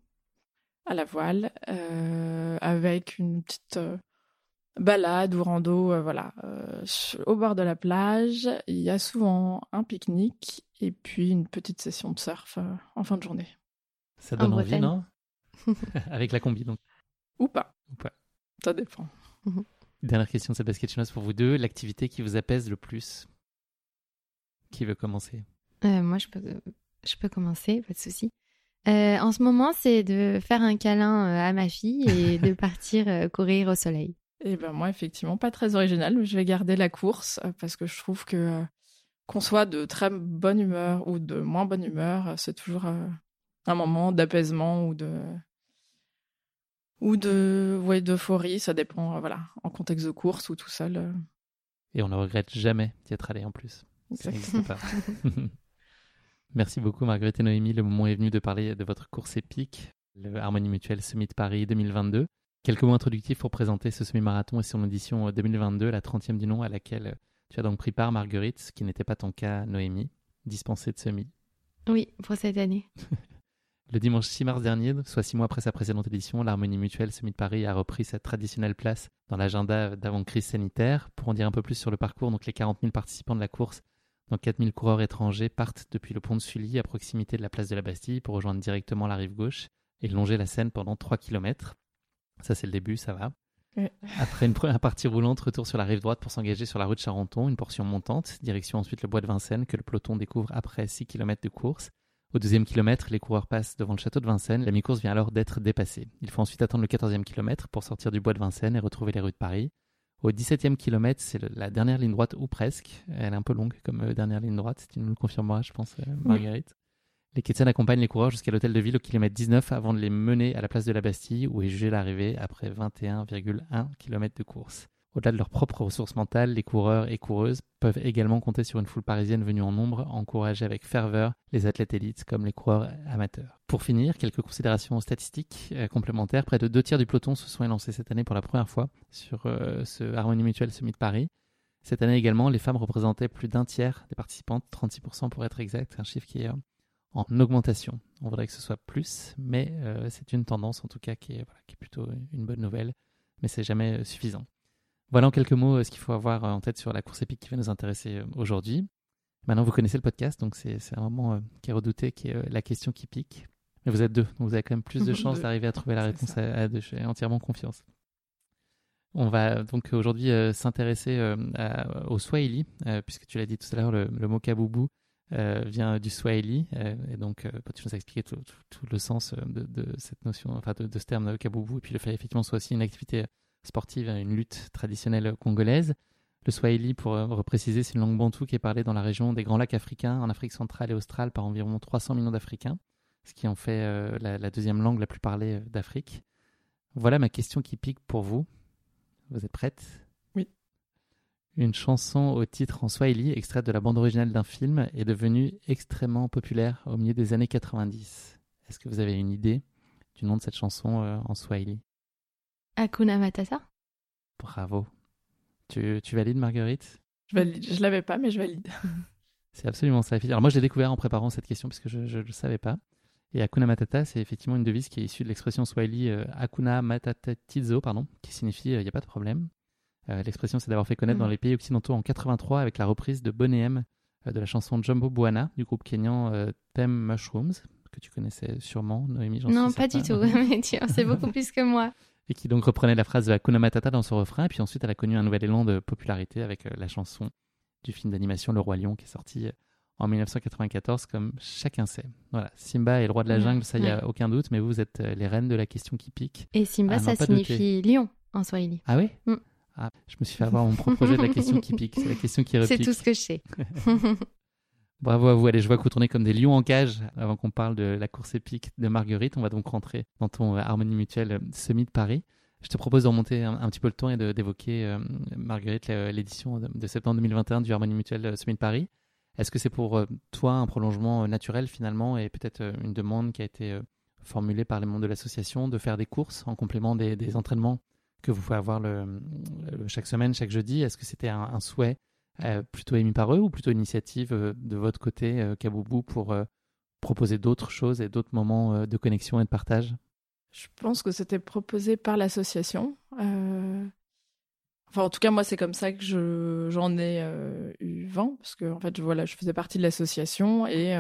à la voile, euh, avec une petite euh, balade ou rando, euh, voilà, au bord de la plage. Il y a souvent un pique-nique et puis une petite session de surf en fin de journée. Ça donne envie, non Avec la combi, donc. Ou pas. Ou pas. Ça dépend. Dernière question de cette basket chinoise pour vous deux. L'activité qui vous apaise le plus? Qui veut commencer? Euh, Moi, je peux, je peux commencer, pas de souci. Euh, en ce moment, c'est de faire un câlin euh, à ma fille et de partir courir au soleil. Et eh ben moi, effectivement, pas très original, mais je vais garder la course parce que je trouve que qu'on soit de très bonne humeur ou de moins bonne humeur, c'est toujours un moment d'apaisement ou de ou de ouais d'euphorie, ça dépend euh, voilà, en contexte de course ou tout seul. Euh. Et on ne regrette jamais d'y être allé en plus. Merci beaucoup Marguerite et Noémie, le moment est venu de parler de votre course épique, le Harmonie Mutuelle Summit Paris 2022. Quelques mots introductifs pour présenter ce semi-marathon et son édition 2022, la 30e du nom, à laquelle tu as donc pris part Marguerite, ce qui n'était pas ton cas Noémie, dispensée de semi. Oui, pour cette année. Le dimanche 6 mars dernier, soit six mois après sa précédente édition, l'Harmonie Mutuelle de Paris a repris sa traditionnelle place dans l'agenda d'avant-crise sanitaire. Pour en dire un peu plus sur le parcours, donc les 40 000 participants de la course, dont 4 000 coureurs étrangers, partent depuis le pont de Sully à proximité de la place de la Bastille pour rejoindre directement la rive gauche et longer la Seine pendant 3 km. Ça, c'est le début, ça va. Après une première partie roulante, retour sur la rive droite pour s'engager sur la rue de Charenton, une portion montante, direction ensuite le bois de Vincennes que le peloton découvre après 6 km de course. Au deuxième kilomètre, les coureurs passent devant le château de Vincennes. La mi-course vient alors d'être dépassée. Il faut ensuite attendre le quatorzième kilomètre pour sortir du bois de Vincennes et retrouver les rues de Paris. Au 17e kilomètre, c'est la dernière ligne droite, ou presque. Elle est un peu longue comme euh, dernière ligne droite. Tu nous le confirmeras, je pense, euh, Marguerite. Les Ketsen accompagnent les coureurs jusqu'à l'hôtel de ville au kilomètre 19 avant de les mener à la place de la Bastille où est jugée l'arrivée après 21,1 km de course. Au-delà de leurs propres ressources mentales, les coureurs et coureuses peuvent également compter sur une foule parisienne venue en nombre, encourager avec ferveur les athlètes élites comme les coureurs amateurs. Pour finir, quelques considérations statistiques euh, complémentaires. Près de deux tiers du peloton se sont élancés cette année pour la première fois sur euh, ce Harmonie Mutuelle Summit de Paris. Cette année également, les femmes représentaient plus d'un tiers des participantes, 36% pour être exact, un chiffre qui est euh, en augmentation. On voudrait que ce soit plus, mais c'est une tendance en tout cas qui est, qui est plutôt une bonne nouvelle, mais c'est jamais suffisant. Voilà en quelques mots euh, ce qu'il faut avoir euh, en tête sur la course épique qui va nous intéresser euh, aujourd'hui. Maintenant, vous connaissez le podcast, donc c'est un moment qui est redouté, qui est la question qui pique. Mais vous êtes deux, donc vous avez quand même plus de chances d'arriver à trouver la réponse à, deux. J'ai entièrement confiance. On va donc aujourd'hui s'intéresser au Swahili, puisque tu l'as dit tout à l'heure, le, mot kaboubou vient du Swahili. et donc, tu nous as expliqué tout, le sens de, cette notion, enfin de, ce terme kaboubou, et puis le fait effectivement soit aussi une activité sportive une lutte traditionnelle congolaise. Le swahili, pour euh, repréciser, c'est une langue bantoue qui est parlée dans la région des Grands Lacs africains, en Afrique centrale et australe, par environ 300 millions d'Africains, ce qui en fait euh, la, deuxième langue la plus parlée euh, d'Afrique. Voilà ma question qui pique pour vous. Vous êtes prête? Oui. Une chanson au titre en swahili, extraite de la bande originale d'un film, est devenue extrêmement populaire au milieu des années 90. Est-ce que vous avez une idée du nom de cette chanson en swahili? Hakuna Matata Bravo. Tu, tu valides, Marguerite? Je valide. Je l'avais pas, mais je valide. C'est absolument ça. Alors moi, je l'ai découvert en préparant cette question parce que je ne le savais pas. Et Hakuna Matata, c'est effectivement une devise qui est issue de l'expression swahili euh, Hakuna Matata Tizo, pardon, qui signifie il euh, n'y a pas de problème. Euh, l'expression, c'est d'avoir fait connaître dans mm. les pays occidentaux en 83 avec la reprise de Boney M de la chanson Jumbo Buana du groupe kenyan Them Mushrooms, que tu connaissais sûrement, Noémie. Non, pas du tout, mais tu en sais beaucoup plus que moi et qui donc reprenait la phrase de Hakuna Matata dans son refrain. Et puis ensuite, elle a connu un nouvel élan de popularité avec euh, la chanson du film d'animation Le Roi Lion qui est sorti euh, en 1994, comme chacun sait. Voilà, Simba est le roi de la jungle, ça, il n'y a aucun doute, mais vous êtes euh, les reines de la question qui pique. Et Simba, ça signifie lion en swahili. Ah oui mm. ah, Je me suis fait avoir mon propre projet de la question qui pique, c'est la question qui repique. C'est tout ce que je sais. Bravo à vous. Allez, je vois que vous tournez comme des lions en cage avant qu'on parle de la course épique de Marguerite. On va donc rentrer dans ton euh, Harmonie Mutuelle euh, Semi de Paris. Je te propose de remonter un, petit peu le temps et d'évoquer, euh, Marguerite, l'édition de, septembre 2021 du Harmonie Mutuelle Semi de Paris. Est-ce que c'est pour toi un prolongement naturel finalement et peut-être une demande qui a été formulée par les membres de l'association de faire des courses en complément des, entraînements que vous pouvez avoir chaque semaine, chaque jeudi? Est-ce que c'était un souhait euh, plutôt émis par eux ou plutôt initiative euh, de votre côté, euh, Kaboubou, pour proposer d'autres choses et d'autres moments de connexion et de partage? Je pense que c'était proposé par l'association. Enfin, en tout cas, moi, c'est comme ça que j'en ai eu vent, parce que en fait, voilà, je faisais partie de l'association et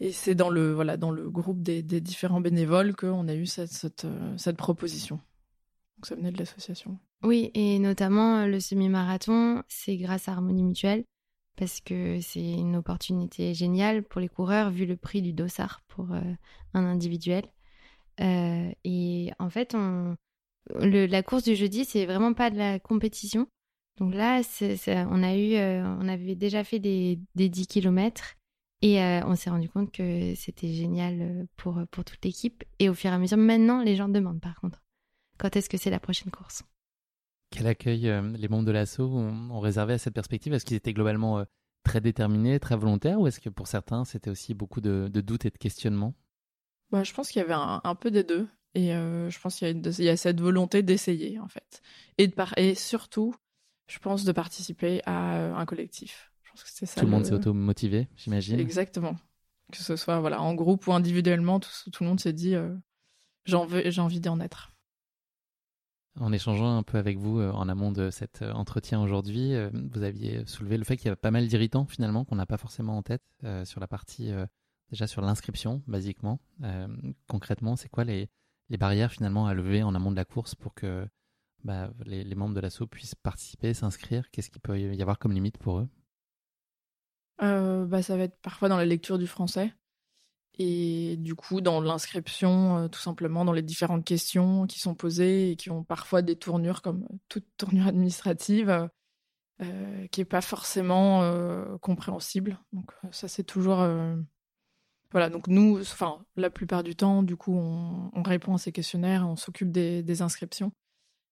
et c'est dans le voilà dans le groupe des, différents bénévoles qu'on a eu cette, cette proposition. Donc ça venait de l'association. Oui, et notamment euh, le semi-marathon, c'est grâce à Harmonie Mutuelle, parce que c'est une opportunité géniale pour les coureurs, vu le prix du dossard pour euh, un individuel. Euh, et en fait, la course du jeudi, c'est vraiment pas de la compétition. Donc là, on, a eu, on avait déjà fait des, des 10 km et on s'est rendu compte que c'était génial pour, pour toute l'équipe. Et au fur et à mesure, maintenant, les gens demandent par contre, quand est-ce que c'est la prochaine course? Quel accueil euh, les membres de l'assaut ont, réservé à cette perspective? Est-ce qu'ils étaient globalement euh, très déterminés, très volontaires, ou est-ce que pour certains c'était aussi beaucoup de, doutes et de questionnements? Bah, Je pense qu'il y avait un, peu des deux. Et euh, je pense qu'il y, a cette volonté d'essayer, en fait. Et, de et surtout, je pense, de participer à un collectif. Je pense que ça. Tout le, monde s'est auto-motivé, j'imagine. Exactement. Que ce soit voilà, en groupe ou individuellement, tout, tout le monde s'est dit j'ai envie d'en être. En échangeant un peu avec vous euh, en amont de cet euh, entretien aujourd'hui, euh, vous aviez soulevé le fait qu'il y a pas mal d'irritants finalement qu'on n'a pas forcément en tête sur la partie déjà sur l'inscription basiquement. concrètement, c'est quoi les, barrières finalement à lever en amont de la course pour que bah, les, les, membres de l'assaut puissent participer, s'inscrire? Qu'est-ce qu'il peut y avoir comme limite pour eux? Bah, Ça va être parfois dans la lecture du français. Et du coup, dans l'inscription, euh, tout simplement, dans les différentes questions qui sont posées et qui ont parfois des tournures, comme toute tournure administrative, euh, qui n'est pas forcément euh, compréhensible. Donc ça, c'est toujours... Voilà, donc nous, enfin, la plupart du temps, du coup, on, répond à ces questionnaires, on s'occupe des, inscriptions.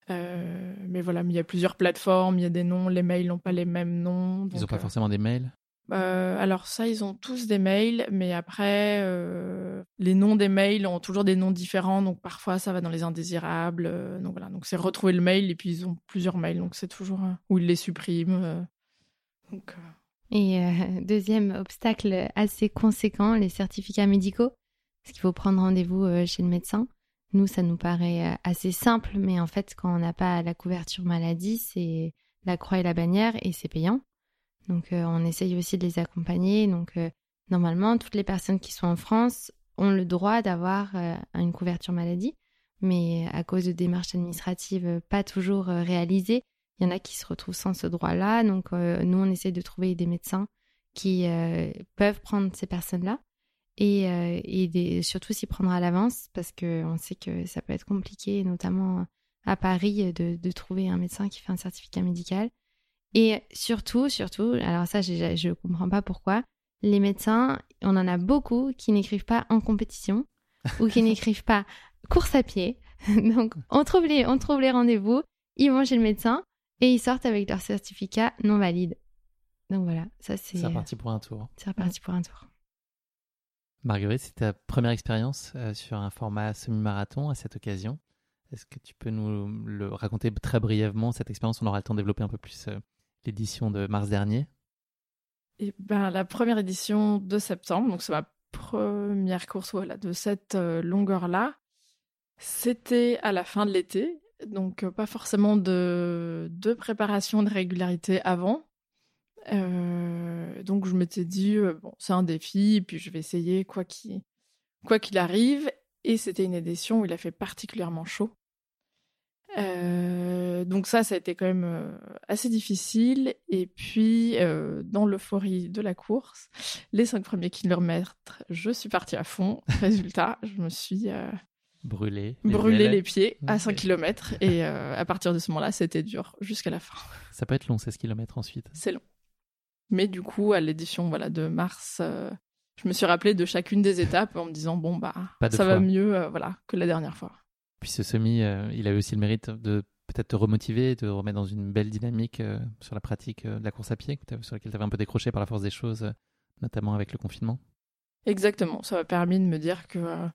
mais voilà, il y a plusieurs plateformes, il y a des noms, les mails n'ont pas les mêmes noms. Ils n'ont pas forcément des mails? Alors ça, ils ont tous des mails, mais après, les noms des mails ont toujours des noms différents, donc parfois ça va dans les indésirables. donc voilà, donc c'est retrouver le mail et puis ils ont plusieurs mails, donc c'est toujours où ils les suppriment. et euh, deuxième obstacle assez conséquent, les certificats médicaux. Parce qu'il faut prendre rendez-vous euh, chez le médecin. Nous, ça nous paraît euh, assez simple, mais en fait, quand on n'a pas la couverture maladie, c'est la croix et la bannière et c'est payant. Donc, on essaye aussi de les accompagner. Donc, normalement, toutes les personnes qui sont en France ont le droit d'avoir une couverture maladie, mais à cause de démarches administratives pas toujours réalisées, il y en a qui se retrouvent sans ce droit-là. Donc, euh, nous, on essaie de trouver des médecins qui euh, peuvent prendre ces personnes-là et, euh, surtout s'y prendre à l'avance parce qu'on sait que ça peut être compliqué, notamment à Paris, de, trouver un médecin qui fait un certificat médical. Et surtout, surtout, alors ça, je ne comprends pas pourquoi, les médecins, on en a beaucoup qui n'écrivent pas en compétition ou qui n'écrivent pas course à pied. Donc, on trouve les, on trouve les rendez-vous, ils vont chez le médecin, et ils sortent avec leur certificat non valide. Donc voilà, ça c'est. C'est reparti pour un tour. C'est reparti pour un tour. Marguerite, c'est ta première expérience euh, sur un format semi-marathon à cette occasion. Est-ce que tu peux nous le raconter très brièvement, cette expérience? On aura le temps de développer un peu plus euh, l'édition de mars dernier. Et ben, la première édition de septembre, donc c'est ma première course voilà, de cette euh, longueur-là. C'était à la fin de l'été donc euh, pas forcément de, de préparation de régularité avant. Euh, donc je m'étais dit euh, bon c'est un défi et puis je vais essayer quoi qu'il quoi qu'il arrive et c'était une édition où il a fait particulièrement chaud. Donc ça, ça a été quand même assez difficile. Et puis, dans l'euphorie de la course, les cinq premiers kilomètres, je suis partie à fond. Résultat, je me suis Brûler. Brûler les pieds à 5 km. Et euh, à partir de ce moment-là, c'était dur jusqu'à la fin. Ça peut être long, 16 km ensuite. C'est long. Mais du coup, à l'édition voilà, de mars, euh, je me suis rappelé de chacune des étapes en me disant bon, bah, ça va mieux euh, voilà, que la dernière fois. Puis ce semi, il a eu aussi le mérite de peut-être te remotiver, te remettre dans une belle dynamique sur la pratique de la course à pied, sur laquelle tu avais un peu décroché par la force des choses, notamment avec le confinement. Exactement, ça m'a permis de me dire que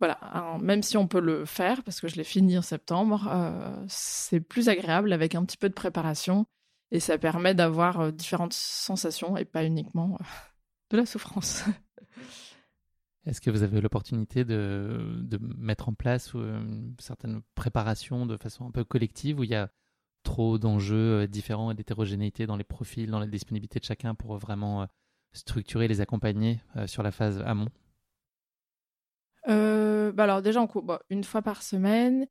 voilà, même si on peut le faire, parce que je l'ai fini en septembre, euh, c'est plus agréable avec un petit peu de préparation et ça permet d'avoir euh, différentes sensations et pas uniquement euh, de la souffrance. Est-ce que vous avez l'opportunité de, mettre en place une certaine préparation de façon un peu collective où il y a trop d'enjeux différents et d'hétérogénéité dans les profils, dans la disponibilité de chacun pour vraiment structurer, les accompagner sur la phase amont? Euh, bah alors déjà, une fois par semaine.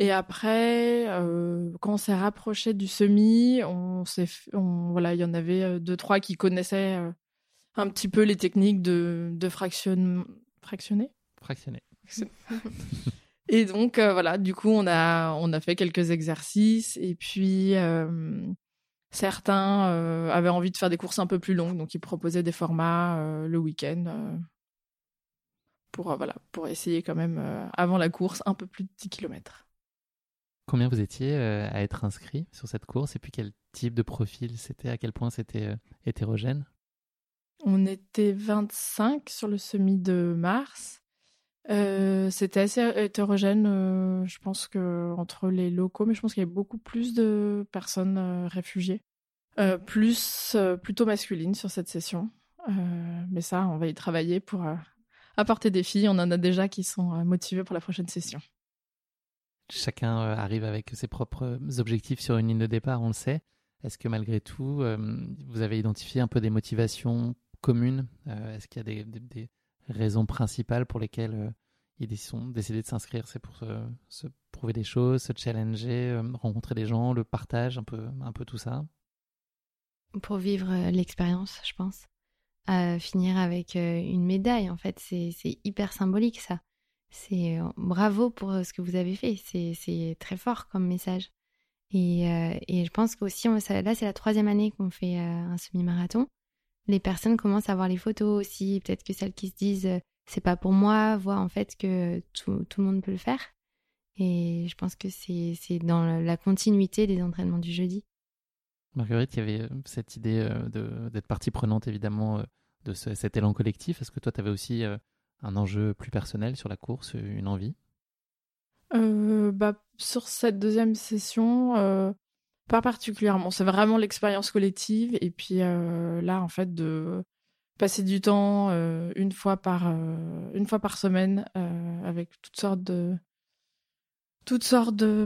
Et après, euh, quand on s'est rapproché du semi, on voilà, il y en avait euh, deux trois qui connaissaient un petit peu les techniques de, de fraction, fractionner. Fractionner. et donc voilà, du coup, on a on a fait quelques exercices et puis certains avaient envie de faire des courses un peu plus longues, donc ils proposaient des formats le week-end pour, euh, voilà, pour essayer quand même, euh, avant la course, un peu plus de 10 km. Combien vous étiez euh, à être inscrit sur cette course et puis quel type de profil c'était À quel point c'était hétérogène? On était 25 sur le semi de mars. c'était assez hétérogène, je pense que entre les locaux, mais je pense qu'il y avait beaucoup plus de personnes réfugiées, plus plutôt masculines sur cette session. mais ça, on va y travailler pour apporter des filles. On en a déjà qui sont euh, motivées pour la prochaine session. Chacun euh, arrive avec ses propres objectifs sur une ligne de départ, on le sait. Est-ce que malgré tout, euh, vous avez identifié un peu des motivations communes Est-ce qu'il y a des, raisons principales pour lesquelles ils ont décidé de s'inscrire? C'est pour se, prouver des choses, se challenger, rencontrer des gens, le partage, un peu, un peu tout ça? Pour vivre l'expérience, je pense finir avec euh, une médaille. En fait, c'est hyper symbolique ça. C'est euh, bravo pour euh, ce que vous avez fait. C'est très fort comme message. Et, et je pense qu'aussi, là, c'est la troisième année qu'on fait un semi-marathon. Les personnes commencent à voir les photos aussi. Peut-être que celles qui se disent c'est pas pour moi voient en fait que tout, tout, le monde peut le faire. Et je pense que c'est dans la continuité des entraînements du jeudi. Marguerite, il y avait cette idée d'être partie prenante évidemment de cet élan collectif. Est-ce que toi, tu avais aussi un enjeu plus personnel sur la course, une envie? Bah, Sur cette deuxième session, pas particulièrement. C'est vraiment l'expérience collective. Et puis là, en fait, de passer du temps euh, une fois par euh, une fois par semaine euh, avec toutes sortes de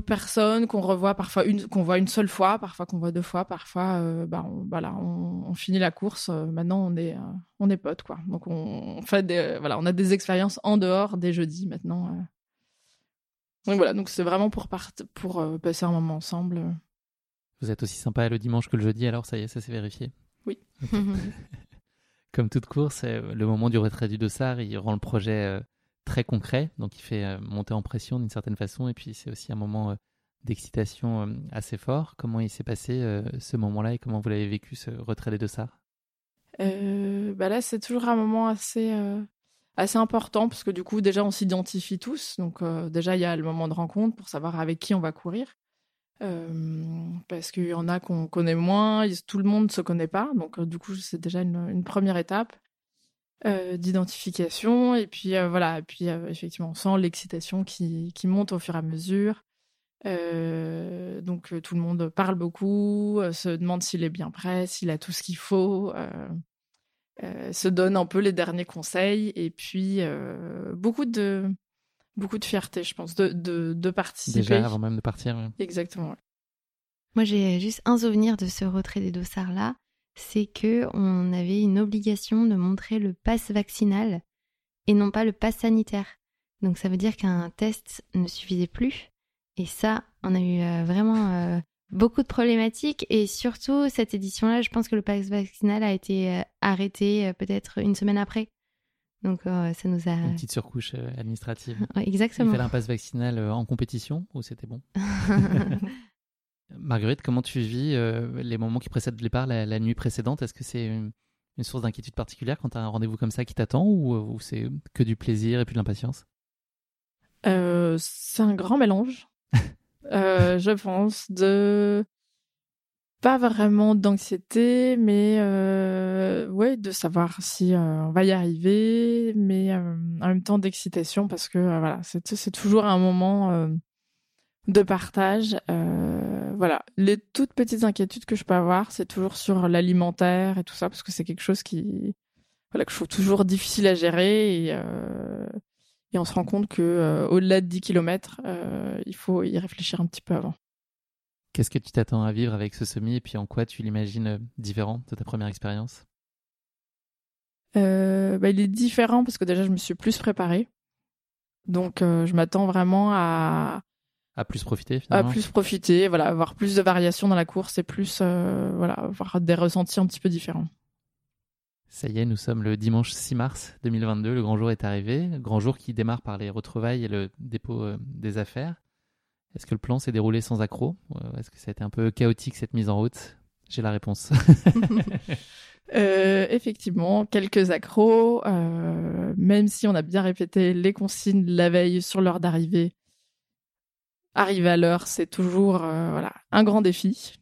personnes qu'on revoit parfois qu'on voit une seule fois parfois qu'on voit deux fois parfois bah on, voilà on, finit la course maintenant on est on est potes quoi donc on, fait des voilà on a des expériences en dehors des jeudis maintenant donc voilà donc c'est vraiment pour pour passer un moment ensemble. Vous êtes aussi sympa le dimanche que le jeudi alors ça y est ça s'est vérifié. Oui. Comme toute course, euh, le moment du retrait du dossard, il rend le projet euh, très concret, donc il fait euh, monter en pression d'une certaine façon, et puis c'est aussi un moment d'excitation assez fort. Comment il s'est passé ce moment-là et comment vous l'avez vécu ce retrait des dossards? Bah Là, c'est toujours un moment assez, assez important parce que du coup, déjà, on s'identifie tous. Donc, déjà, il y a le moment de rencontre pour savoir avec qui on va courir. Euh, parce qu'il y en a qu'on connaît moins, tout le monde ne se connaît pas, donc euh, du coup c'est déjà une, première étape euh, d'identification et puis voilà, et puis effectivement on sent l'excitation qui, monte au fur et à mesure. donc tout le monde parle beaucoup, se demande s'il est bien prêt, s'il a tout ce qu'il faut, se donne un peu les derniers conseils et puis beaucoup de beaucoup de fierté, je pense, de, de, participer. Déjà, avant même de partir. Exactement. Moi, j'ai juste un souvenir de ce retrait des dossards-là. C'est que on avait une obligation de montrer le pass vaccinal et non pas le pass sanitaire. Donc, ça veut dire qu'un test ne suffisait plus. Et ça, on a eu euh, vraiment euh, beaucoup de problématiques. Et surtout, cette édition-là, je pense que le pass vaccinal a été euh, arrêté peut-être une semaine après. Donc euh, ça nous a... Une petite surcouche euh, administrative. exactement. Il fallait un passe vaccinal euh, en compétition ou c'était bon? Marguerite, comment tu vis les moments qui précèdent le départ, la, nuit précédente? Est-ce que c'est une, source d'inquiétude particulière quand tu as un rendez-vous comme ça qui t'attend ou, c'est que du plaisir et puis de l'impatience? C'est un grand mélange, je pense, de pas vraiment d'anxiété, mais euh, ouais, de savoir si euh, on va y arriver, mais euh, en même temps d'excitation parce que euh, voilà, c'est toujours un moment de partage. voilà, les toutes petites inquiétudes que je peux avoir, c'est toujours sur l'alimentaire et tout ça parce que c'est quelque chose qui voilà que je trouve toujours difficile à gérer et on se rend compte que au-delà de 10 km, il faut y réfléchir un petit peu avant. Qu'est-ce que tu t'attends à vivre avec ce semi et puis en quoi tu l'imagines euh, différent de ta première expérience? Euh, bah, Il est différent parce que déjà je me suis plus préparée. Donc euh, je m'attends vraiment à... À plus profiter finalement. À plus profiter, voilà, avoir plus de variations dans la course et plus, voilà, avoir des ressentis un petit peu différents. Ça y est, nous sommes le dimanche 6 mars 2022, le grand jour est arrivé, grand jour qui démarre par les retrouvailles et le dépôt des affaires. Est-ce que le plan s'est déroulé sans accroc Est-ce que ça a été un peu chaotique cette mise en route? J'ai la réponse. Euh, effectivement, quelques accros, euh, même si on a bien répété les consignes la veille sur l'heure d'arrivée. Arriver à l'heure, c'est toujours euh, voilà, un grand défi.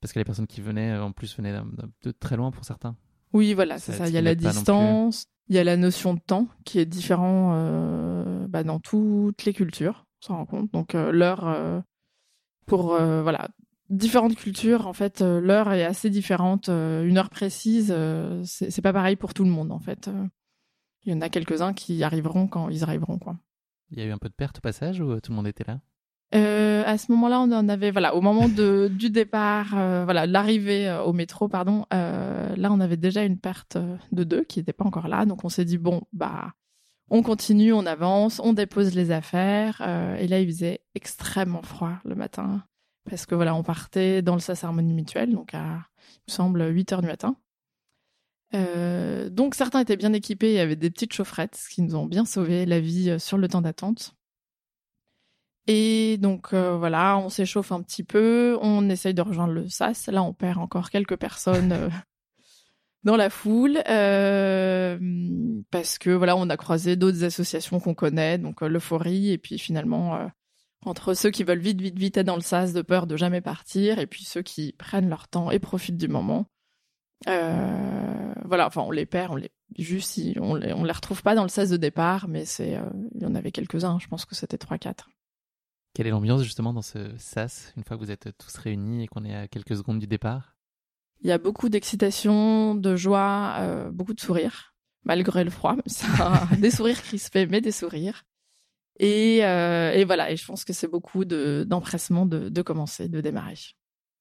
Parce que les personnes qui venaient, en plus, venaient de très loin pour certains. Oui, voilà, c'est ça. Il y a la distance, il y a la notion de temps qui est différent bah, dans toutes les cultures s'en rend compte. Donc euh, l'heure euh, pour euh, voilà différentes cultures, en fait, l'heure est assez différente. une heure précise, c'est pas pareil pour tout le monde, en fait. Il y en a quelques-uns qui arriveront quand ils arriveront, quoi. Il y a eu un peu de perte au passage ou tout le monde était là? À ce moment-là, on en avait, voilà, au moment du départ, voilà, l'arrivée au métro, pardon, là, on avait déjà une perte de deux qui n'étaient pas encore là. Donc, on s'est dit, bon, bah, on continue, on avance, on dépose les affaires. Euh, et là, il faisait extrêmement froid le matin. Parce que voilà, on partait dans le SAS Mutuelle, donc à, il semble, 8 heures du matin. Euh, donc certains étaient bien équipés et avaient des petites chaufferettes, ce qui nous ont bien sauvé la vie euh, sur le temps d'attente. Et donc voilà, on s'échauffe un petit peu, on essaye de rejoindre le SAS. Là, on perd encore quelques personnes dans la foule euh, parce que voilà on a croisé d'autres associations qu'on connaît donc euh, l'euphorie et puis finalement euh, entre ceux qui veulent vite, vite, vite être dans le sas de peur de jamais partir, et puis ceux qui prennent leur temps et profitent du moment. Euh, voilà, enfin, on les perd, on les juste, on les, on les retrouve pas dans le sas de départ, mais c'est, euh, il y en avait quelques-uns. Je pense que c'était 3-4. Quelle est l'ambiance justement dans ce sas une fois que vous êtes tous réunis et qu'on est à quelques secondes du départ? Il y a beaucoup d'excitation, de joie, euh, beaucoup de sourires, malgré le froid. Ça, des sourires crispés, mais des sourires. Et, euh, et, voilà, et je pense que c'est beaucoup d'empressement de, de, commencer, de démarrer.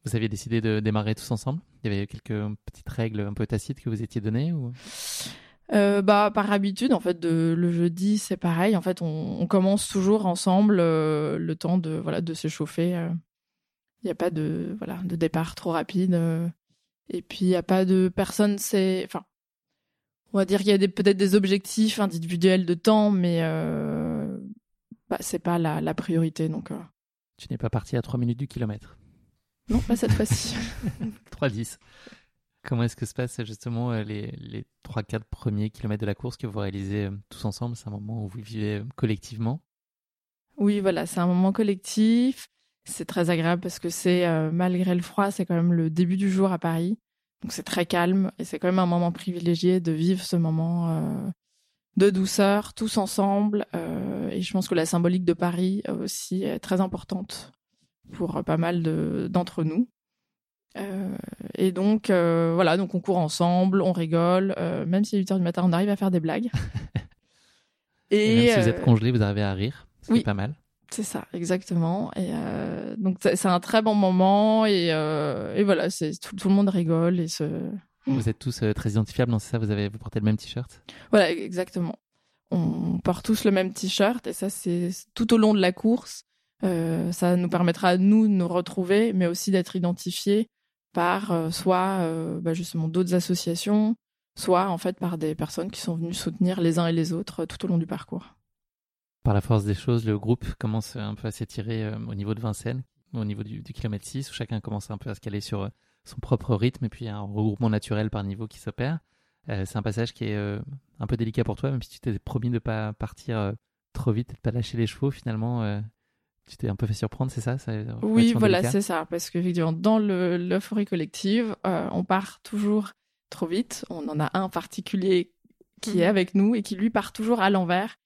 Vous aviez décidé de démarrer tous ensemble? Il y avait quelques petites règles un peu tacites que vous étiez données ou? Euh, bah par habitude en fait de, le jeudi c'est pareil. En fait on, on commence toujours ensemble euh, le temps de voilà de s'échauffer il euh. n'y a pas de voilà de départ trop rapide et puis il n'y a pas de personne c'est enfin on va dire qu'il y a peut-être des objectifs individuels de temps mais bah, c'est pas la, la, priorité donc tu n'es pas parti à 3 minutes du kilomètre. Non pas cette fois-ci. 3-10 Comment est-ce que se passent justement euh, les, les 3-4 premiers kilomètres de la course que vous réalisez euh, tous ensemble? C'est un moment où vous vivez euh, collectivement? Oui, voilà, c'est un moment collectif. C'est très agréable parce que c'est, malgré le froid, c'est quand même le début du jour à Paris. Donc c'est très calme et c'est quand même un moment privilégié de vivre ce moment de douceur, tous ensemble. Et je pense que la symbolique de Paris aussi est très importante pour pas mal d'entre nous. Euh, et donc, euh, voilà, donc on court ensemble, on rigole. Euh, même si à 8 h du matin, on arrive à faire des blagues. et, même si vous êtes congelé, vous arrivez à rire. Oui. pas mal. C'est ça, exactement. Et donc, c'est un très bon moment. Et, et voilà, tout, tout le monde rigole. Et se... Vous êtes tous très identifiables, non C'est ça vous, avez, vous portez le même t-shirt? Voilà, exactement. On porte tous le même t-shirt. Et ça, c'est tout au long de la course. ça nous permettra, nous, de nous retrouver, mais aussi d'être identifiés par euh, soit euh, bah, justement d'autres associations, soit en fait par des personnes qui sont venues soutenir les uns et les autres euh, tout au long du parcours. Par la force des choses, le groupe commence un peu à s'étirer au niveau de Vincennes, au niveau du, kilomètre 6, où chacun commence un peu à se caler sur son propre rythme, et puis un regroupement naturel par niveau qui s'opère. c'est un passage qui est un peu délicat pour toi, même si tu t'es promis de ne pas partir trop vite et de pas lâcher les chevaux, finalement, tu t'es un peu fait surprendre, c'est ça, Oui, voilà, c'est ça. Parce que dans l'euphorie collective, euh, on part toujours trop vite. On en a un particulier qui est mhm. avec nous et qui lui part toujours à l'envers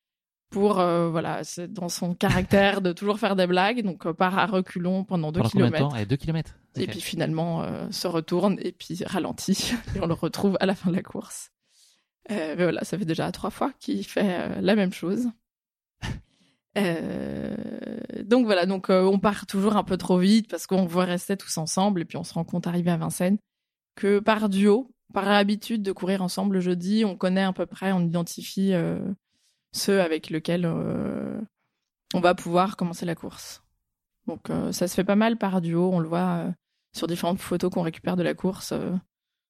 pour euh, voilà, c'est dans son caractère de toujours faire des blagues. Donc euh, part à reculons pendant deux kilomètres. Et deux kilomètres. Et puis finalement se retourne et puis ralentit et on le retrouve à la fin de la course. mais voilà, ça fait déjà trois fois qu'il fait la même chose. Euh, donc voilà, donc euh, on part toujours un peu trop vite parce qu'on veut rester tous ensemble et puis on se rend compte arrivé à Vincennes que par duo, par habitude de courir ensemble le jeudi, on connaît à peu près, on identifie euh, ceux avec lesquels on va pouvoir commencer la course. Donc ça se fait pas mal par duo, on le voit sur différentes photos qu'on récupère de la course.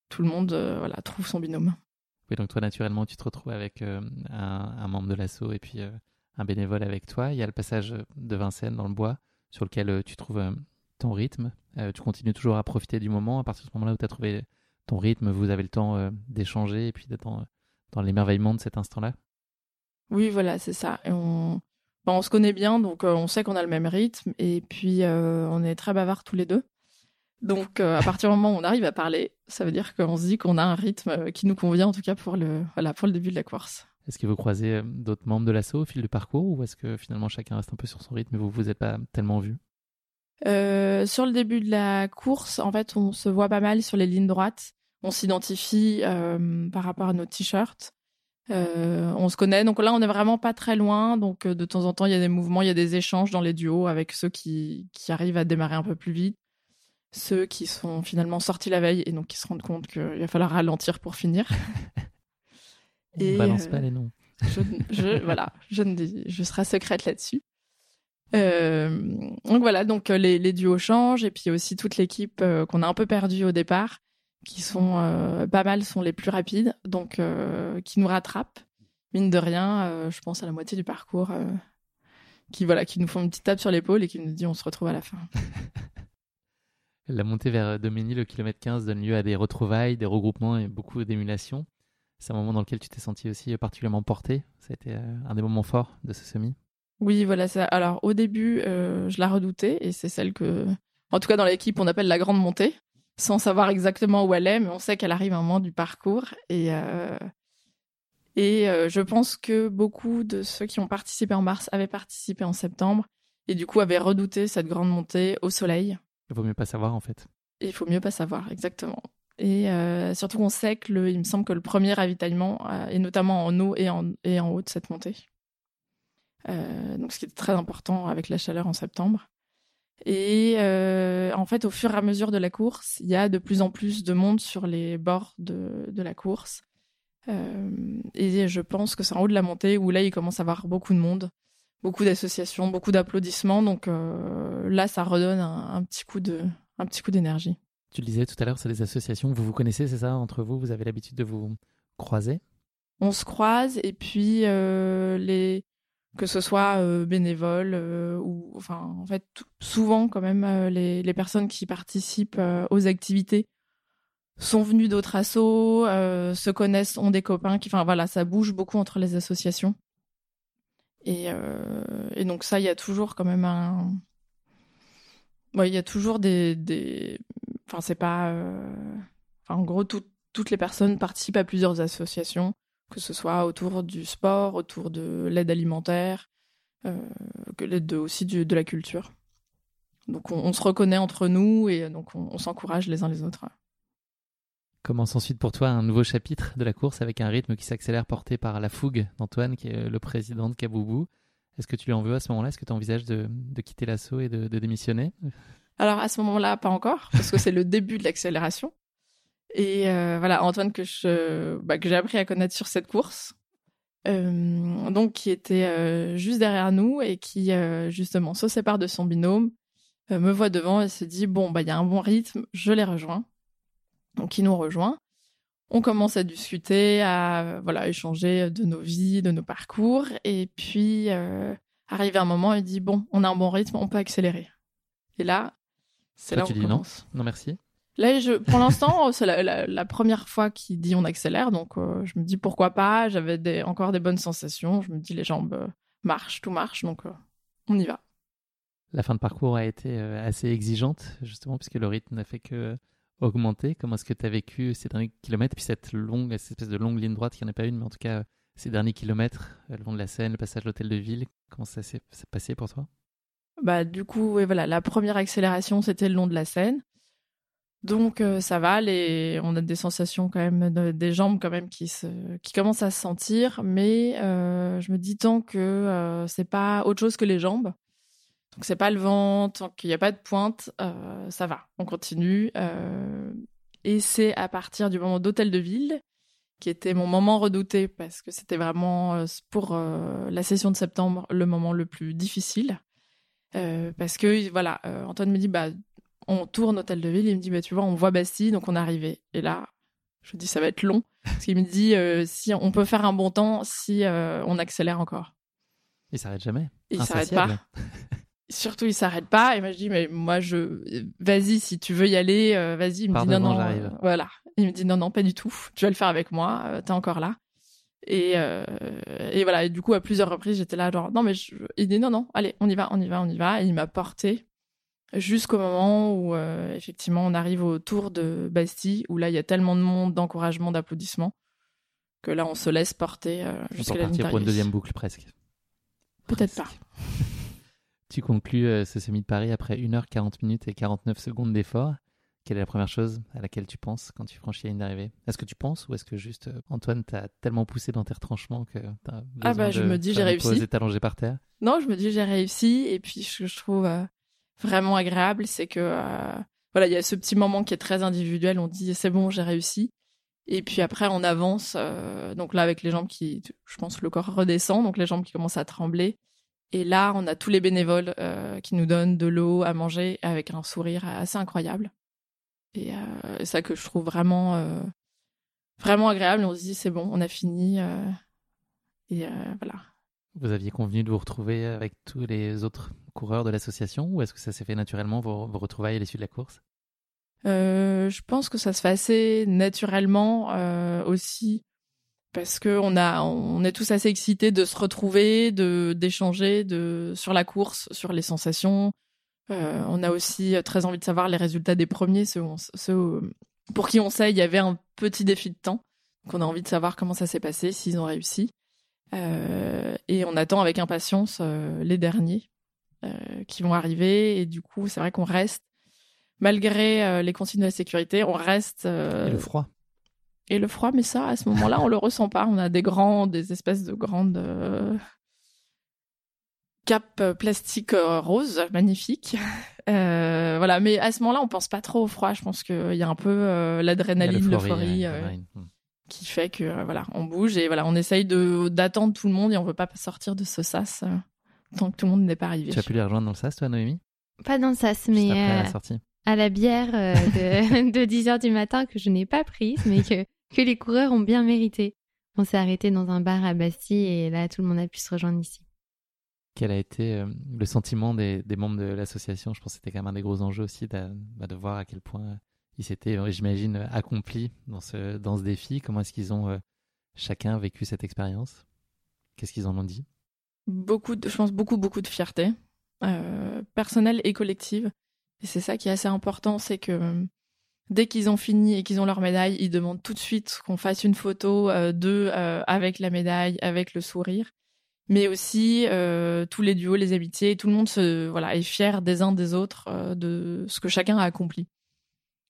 tout le monde voilà trouve son binôme. Oui, donc toi naturellement tu te retrouves avec un, un, membre de l'assaut et puis un bénévole avec toi. Il y a le passage de Vincennes dans le bois sur lequel euh, tu trouves euh, ton rythme. Euh, tu continues toujours à profiter du moment. À partir de ce moment-là où tu as trouvé ton rythme, vous avez le temps d'échanger et puis d'être dans, l'émerveillement de cet instant-là. Oui, voilà, c'est ça. on... on se connaît bien, donc on sait qu'on a le même rythme et puis on est très bavards tous les deux. Donc à partir du moment où on arrive à parler, ça veut dire qu'on se dit qu'on a un rythme qui nous convient en tout cas pour le, voilà, pour le début de la course. Est-ce que vous croisez euh, d'autres membres de l'assaut au fil du parcours ou est-ce que finalement chacun reste un peu sur son rythme et vous vous êtes pas tellement vu? Euh, Sur le début de la course, en fait, on se voit pas mal sur les lignes droites. On s'identifie euh, par rapport à nos t-shirts. on se connaît, donc là on est vraiment pas très loin. Donc de temps en temps il y a des mouvements, il y a des échanges dans les duos avec ceux qui, qui arrivent à démarrer un peu plus vite, ceux qui sont finalement sortis la veille et donc qui se rendent compte qu'il va falloir ralentir pour finir. Et, balance pas euh, les noms. Je, voilà, je, ne je serai secrète là-dessus. Euh, donc voilà, donc euh, les, les, duos changent et puis aussi toute l'équipe qu'on a un peu perdue au départ, qui sont pas mal, sont les plus rapides, donc qui nous rattrapent. Mine de rien, je pense à la moitié du parcours, qui voilà, qui nous font une petite tape sur l'épaule et qui nous dit on se retrouve à la fin. la montée vers Domini, le kilomètre 15, donne lieu à des retrouvailles, des regroupements et beaucoup d'émulation. C'est un moment dans lequel tu t'es senti aussi particulièrement porté. Ça a été euh, un des moments forts de ce semi. Oui, voilà. Ça. Alors, au début, je la redoutais et c'est celle que, en tout cas dans l'équipe, on appelle la grande montée, sans savoir exactement où elle est, mais on sait qu'elle arrive à un moment du parcours et et je pense que beaucoup de ceux qui ont participé en mars avaient participé en septembre et du coup avaient redouté cette grande montée au soleil. Il vaut mieux pas savoir en fait. il faut mieux pas savoir, exactement. Et euh, surtout qu'on sait que le, me semble que le premier ravitaillement euh, est notamment en eau et en, haut de cette montée. Euh, donc ce qui est très important avec la chaleur en septembre. Et en fait, au fur et à mesure de la course, il y a de plus en plus de monde sur les bords de, la course. et je pense que c'est en haut de la montée où là, il commence à avoir beaucoup de monde, beaucoup d'associations, beaucoup d'applaudissements. Donc là, ça redonne un petit coup d'énergie. Tu le disais tout à l'heure, c'est des associations. Vous vous connaissez, c'est ça, entre vous? Vous avez l'habitude de vous croiser? On se croise et puis euh, les que ce soit euh, bénévoles euh, ou enfin en fait souvent quand même les, les, personnes qui participent aux activités sont venues d'autres assos, se connaissent, ont des copains enfin voilà, ça bouge beaucoup entre les associations. Et, donc ça il y a toujours quand même un il y a toujours des, Enfin, c'est pas. Euh, en gros, toutes les personnes participent à plusieurs associations, que ce soit autour du sport, autour de l'aide alimentaire, euh, que l'aide aussi de la culture. Donc, on, se reconnaît entre nous et donc on, s'encourage les uns les autres. Commence ensuite pour toi un nouveau chapitre de la course avec un rythme qui s'accélère porté par la fougue d'Antoine, qui est le président de Kaboubou. Est-ce que tu lui en veux à ce moment-là? Est-ce que tu envisages de, de quitter l'assaut et de démissionner? Alors à ce moment-là, pas encore, parce que c'est le début de l'accélération. Et euh, voilà, Antoine que je, bah, que j'ai appris à connaître sur cette course, euh, donc qui était euh, juste derrière nous et qui justement se sépare de son binôme, me voit devant et se dit bon bah il y a un bon rythme, je les rejoins. Donc il nous rejoint. On commence à discuter, à voilà échanger de nos vies, de nos parcours, et puis arrivé un moment, il dit bon, on a un bon rythme, on peut accélérer. Et là, c'est là où tu dis non Non, merci. Là, je, pour l'instant, c'est la, première fois qu'il dit on accélère, donc euh, je me dis pourquoi pas. J'avais des, encore des bonnes sensations. Je me dis les jambes euh, marchent, tout marche, donc euh, on y va. La fin de parcours a été assez exigeante, justement, puisque le rythme n'a fait que augmenter. Comment est-ce que tu as vécu ces derniers kilomètres, puis cette longue, cette espèce de longue ligne droite, qui n'y en a pas une, mais en tout cas ces derniers kilomètres, le long de la Seine, le passage de l'hôtel de ville, comment ça s'est passé pour toi? Bah, du coup, voilà, la première accélération, c'était le long de la Seine. Donc euh, ça va, les... on a des sensations quand même, des jambes quand même qui, se... qui commencent à se sentir, mais euh, je me dis tant que euh, c'est pas autre chose que les jambes, donc c'est pas le vent, tant qu'il n'y a pas de pointe, ça va, on continue. et c'est à partir du moment d'hôtel de ville, qui était mon moment redouté parce que c'était vraiment pour la session de septembre le moment le plus difficile. Euh, parce que voilà, euh, Antoine me dit bah on tourne hôtel de ville, il me dit bah tu vois on voit Bastille. Donc on est arrivé. Et là je dis ça va être long. Parce qu'il me dit euh, si on peut faire un bon temps si on accélère encore. Il s'arrête jamais. Il s'arrête pas. Surtout il s'arrête pas. Et moi je dis mais moi je vas-y si tu veux y aller vas-y. Il me dit non non voilà. Il me dit non non pas du tout. Tu vas le faire avec moi. T'es encore là et, euh, et voilà, et du coup, à plusieurs reprises, j'étais là, genre, non, mais je... il dit non, non, allez, on y va, on y va, on y va. Et il m'a porté jusqu'au moment où, euh, effectivement, on arrive au tour de Bastille, où là, il y a tellement de monde, d'encouragement, d'applaudissements, que là, on se laisse porter euh, jusqu'à la ligne pour une deuxième boucle, presque. Peut-être pas. tu conclus ce semi de Paris après 1h40 minutes et 49 secondes d'effort. Quelle est la première chose à laquelle tu penses quand tu franchis la ligne d'arrivée? Est-ce que tu penses ou est-ce que juste euh, Antoine t'a tellement poussé dans tes retranchants que t'as Ah bah je me dis j'ai réussi. allongé par terre? Non, je me dis j'ai réussi et puis ce que je trouve euh, vraiment agréable, c'est que euh, voilà, il y a ce petit moment qui est très individuel, on dit c'est bon, j'ai réussi. Et puis après on avance donc là avec les jambes qui je pense le corps redescend, donc les jambes qui commencent à trembler. Et là, on a tous les bénévoles qui nous donnent de l'eau à manger avec un sourire assez incroyable. Et euh, ça que je trouve vraiment, euh, vraiment agréable. On se dit, c'est bon, on a fini. Euh, et voilà. Vous aviez convenu de vous retrouver avec tous les autres coureurs de l'association ou est-ce que ça s'est fait naturellement, vos, vos retrouvailles à l'issue de la course? Je pense que ça se fait assez naturellement aussi parce que on a, on est tous assez excités de se retrouver, de d'échanger, de sur la course, sur les sensations. Euh, on a aussi très envie de savoir les résultats des premiers, ceux, ceux pour qui on sait il y avait un petit défi de temps. Donc on a envie de savoir comment ça s'est passé, s'ils ont réussi. Euh, et on attend avec impatience euh, les derniers euh, qui vont arriver. Et du coup, c'est vrai qu'on reste, malgré les consignes de la sécurité, on reste. et le froid. Et le froid, mais ça, à ce moment-là, on le ressent pas. On a des grands, des espèces de grandes capes plastiques roses, magnifiques. voilà, mais à ce moment-là, on pense pas trop au froid. Je pense qu'il y a un peu l'adrénaline, l'euphorie qui fait que euh, voilà, on bouge et voilà, on essaye de d'attendre tout le monde et on veut pas sortir de ce sas euh, tant que tout le monde n'est pas arrivé. Tu as pu les rejoindre dans le sas, toi, Noémie? Pas dans le sas, mais à, la euh, à la bière de, de 10h du matin que je n'ai pas prise, mais que, que les coureurs ont bien mérité. On s'est arrêté dans un bar à Bastille et là, tout le monde a pu se rejoindre ici. Quel a été le sentiment des, membres de l'association Je pense que c'était quand même un des gros enjeux aussi de, bah, de voir à quel point ils s'étaient, euh, j'imagine, accomplis dans ce, dans ce défi. Comment est-ce qu'ils ont euh, chacun vécu cette expérience? Qu'est-ce qu'ils en ont dit? Beaucoup, je pense beaucoup, beaucoup de fierté, euh, personnelle et collective. Et c'est ça qui est assez important, c'est que dès qu'ils ont fini et qu'ils ont leur médaille, ils demandent tout de suite qu'on fasse une photo d'eux avec la médaille, avec le sourire. Mais aussi tous les duos, les amitiés, tout le monde se, voilà, est fier des uns des autres de ce que chacun a accompli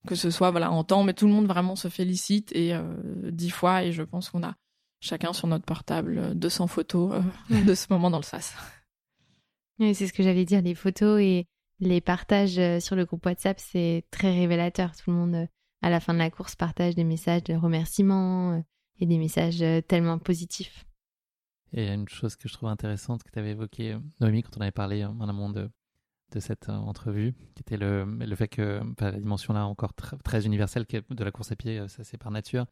que ce soit voilà en temps, mais tout le monde vraiment se félicite et euh, dix fois et je pense qu'on a chacun sur notre portable 200 photos euh, de ce moment dans le SAS. Oui, c'est ce que j'allais dire, les photos et les partages euh, sur le groupe WhatsApp, c'est très révélateur. Tout le monde, à la fin de la course, partage des messages de remerciements et des messages tellement positifs. Et une chose que je trouve intéressante que tu avais évoqué, Noémie, quand on avait parlé en amont de, cette euh, entrevue, qui était le, fait que la dimension là encore très universelle de la course à pied, euh, ça c'est par nature,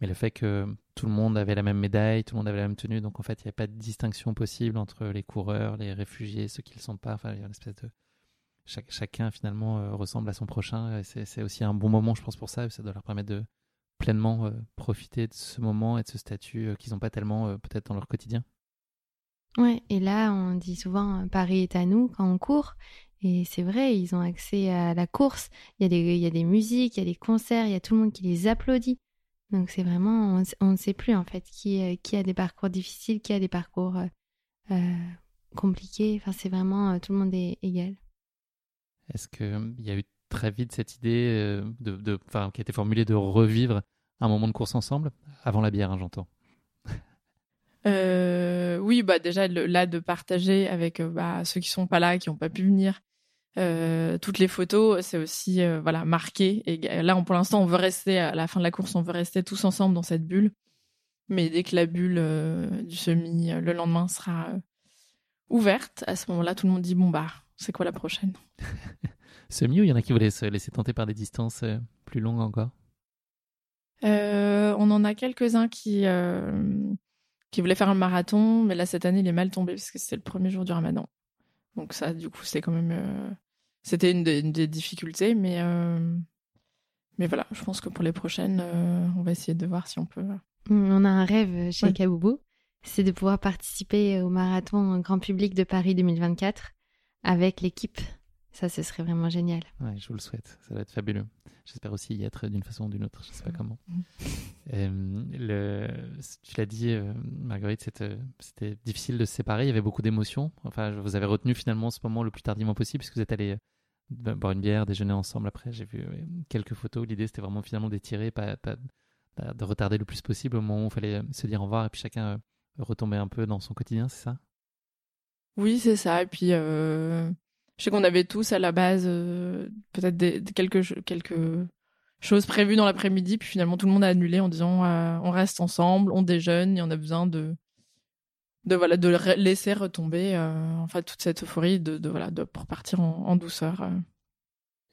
mais le fait que tout le monde avait la même médaille, tout le monde avait la même tenue, donc en fait il n'y a pas de distinction possible entre les coureurs, les réfugiés, ceux qui ne le sont pas, enfin il y a une espèce de... chacun finalement euh, ressemble à son prochain, c'est aussi un bon moment je pense pour ça, ça doit leur permettre de pleinement profiter de ce moment et de ce statut qu'ils n'ont pas tellement peut-être dans leur quotidien. Ouais, et là, on dit souvent Paris est à nous quand on court. Et c'est vrai, ils ont accès à la course. Il y, a des, il y a des musiques, il y a des concerts, il y a tout le monde qui les applaudit. Donc c'est vraiment, on, ne sait plus en fait qui, qui a des parcours difficiles, qui a des parcours euh, euh, compliqués. Enfin, c'est vraiment, euh, tout le monde est égal. Est-ce qu'il y a eu très vite cette idée de, de, qui a été formulée de revivre un moment de course ensemble Avant la bière, hein, j'entends. Euh, oui, bah déjà là de partager avec euh, bah, ceux qui sont pas là, qui n'ont pas pu venir, euh, toutes les photos, c'est aussi voilà marqué. Et là, pour l'instant, on veut rester à la fin de la course, on veut rester tous ensemble dans cette bulle. Mais dès que la bulle du semi le lendemain sera ouverte, à ce moment-là, tout le monde dit bon bah c'est quoi la prochaine? Semi ou il y en a qui voulaient se laisser tenter par des distances plus longues encore On en a quelques-uns qui qui voulait faire un marathon, mais là cette année il est mal tombé parce que c'était le premier jour du Ramadan. Donc ça, du coup, c'est quand même, euh, c'était une, des difficultés, mais euh, mais voilà, je pense que pour les prochaines, euh, on va essayer de voir si on peut. On a un rêve chez Kaboubou, c'est de pouvoir participer au marathon grand public de Paris 2024 avec l'équipe ça, ce serait vraiment génial. Ouais, je vous le souhaite. Ça va être fabuleux. J'espère aussi y être d'une façon ou d'une autre. Je ne sais pas comment. Euh, le, tu l'as dit, euh, Marguerite, c'était difficile de se séparer. Il y avait beaucoup d'émotions. Enfin, vous avez retenu finalement ce moment le plus tardivement possible puisque vous êtes allés euh, boire une bière, déjeuner ensemble après. J'ai vu quelques photos. L'idée, c'était vraiment finalement d'étirer, pas, pas, de retarder le plus possible au moment où il fallait se dire au revoir et puis chacun retomber un peu dans son quotidien, c'est ça? Oui, c'est ça. Et puis, je sais qu'on avait tous à la base euh, peut-être quelques, choses prévues dans l'après-midi, puis finalement tout le monde a annulé en disant euh, on reste ensemble, on déjeune et on a besoin de voilà de laisser retomber euh, toute cette euphorie de, voilà pour partir en, douceur.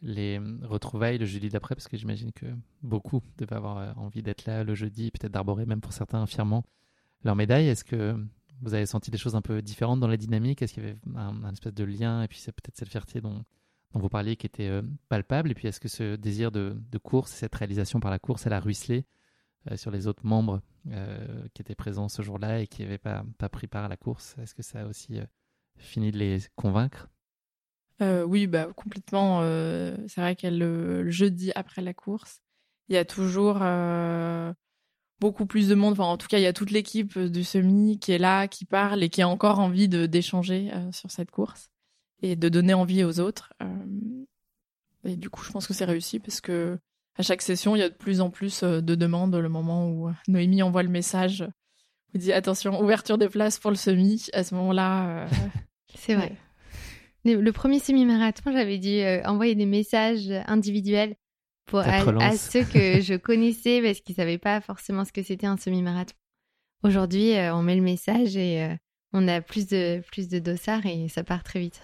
Les retrouvailles le jeudi d'après, parce que j'imagine que beaucoup devaient avoir envie d'être là le jeudi, peut-être d'arborer même pour certains fièrement leur médaille. Est-ce que vous avez senti des choses un peu différentes dans la dynamique? Est-ce qu'il y avait un, espèce de lien? Et puis c'est peut-être cette fierté dont, dont, vous parliez qui était euh, palpable. Et puis est-ce que ce désir de, course, cette réalisation par la course, elle a ruisselé sur les autres membres qui étaient présents ce jour-là et qui n'avaient pas, pris part à la course? Est-ce que ça a aussi fini de les convaincre? Oui, bah, complètement. c'est vrai que le, jeudi après la course, il y a toujours beaucoup plus de monde. Enfin, en tout cas, il y a toute l'équipe du semi qui est là, qui parle et qui a encore envie d'échanger sur cette course et de donner envie aux autres. et du coup, je pense que c'est réussi parce que à chaque session, il y a de plus en plus de demandes. Le moment où Noémie envoie le message, vous dit attention, ouverture des places pour le semi. À ce moment-là, c'est vrai. Le premier semi-marathon, j'avais dû envoyer des messages individuels pour à, ceux que je connaissais parce qu'ils savaient pas forcément ce que c'était un semi-marathon. Aujourd'hui, on met le message et on a plus de plus de dossards et ça part très vite.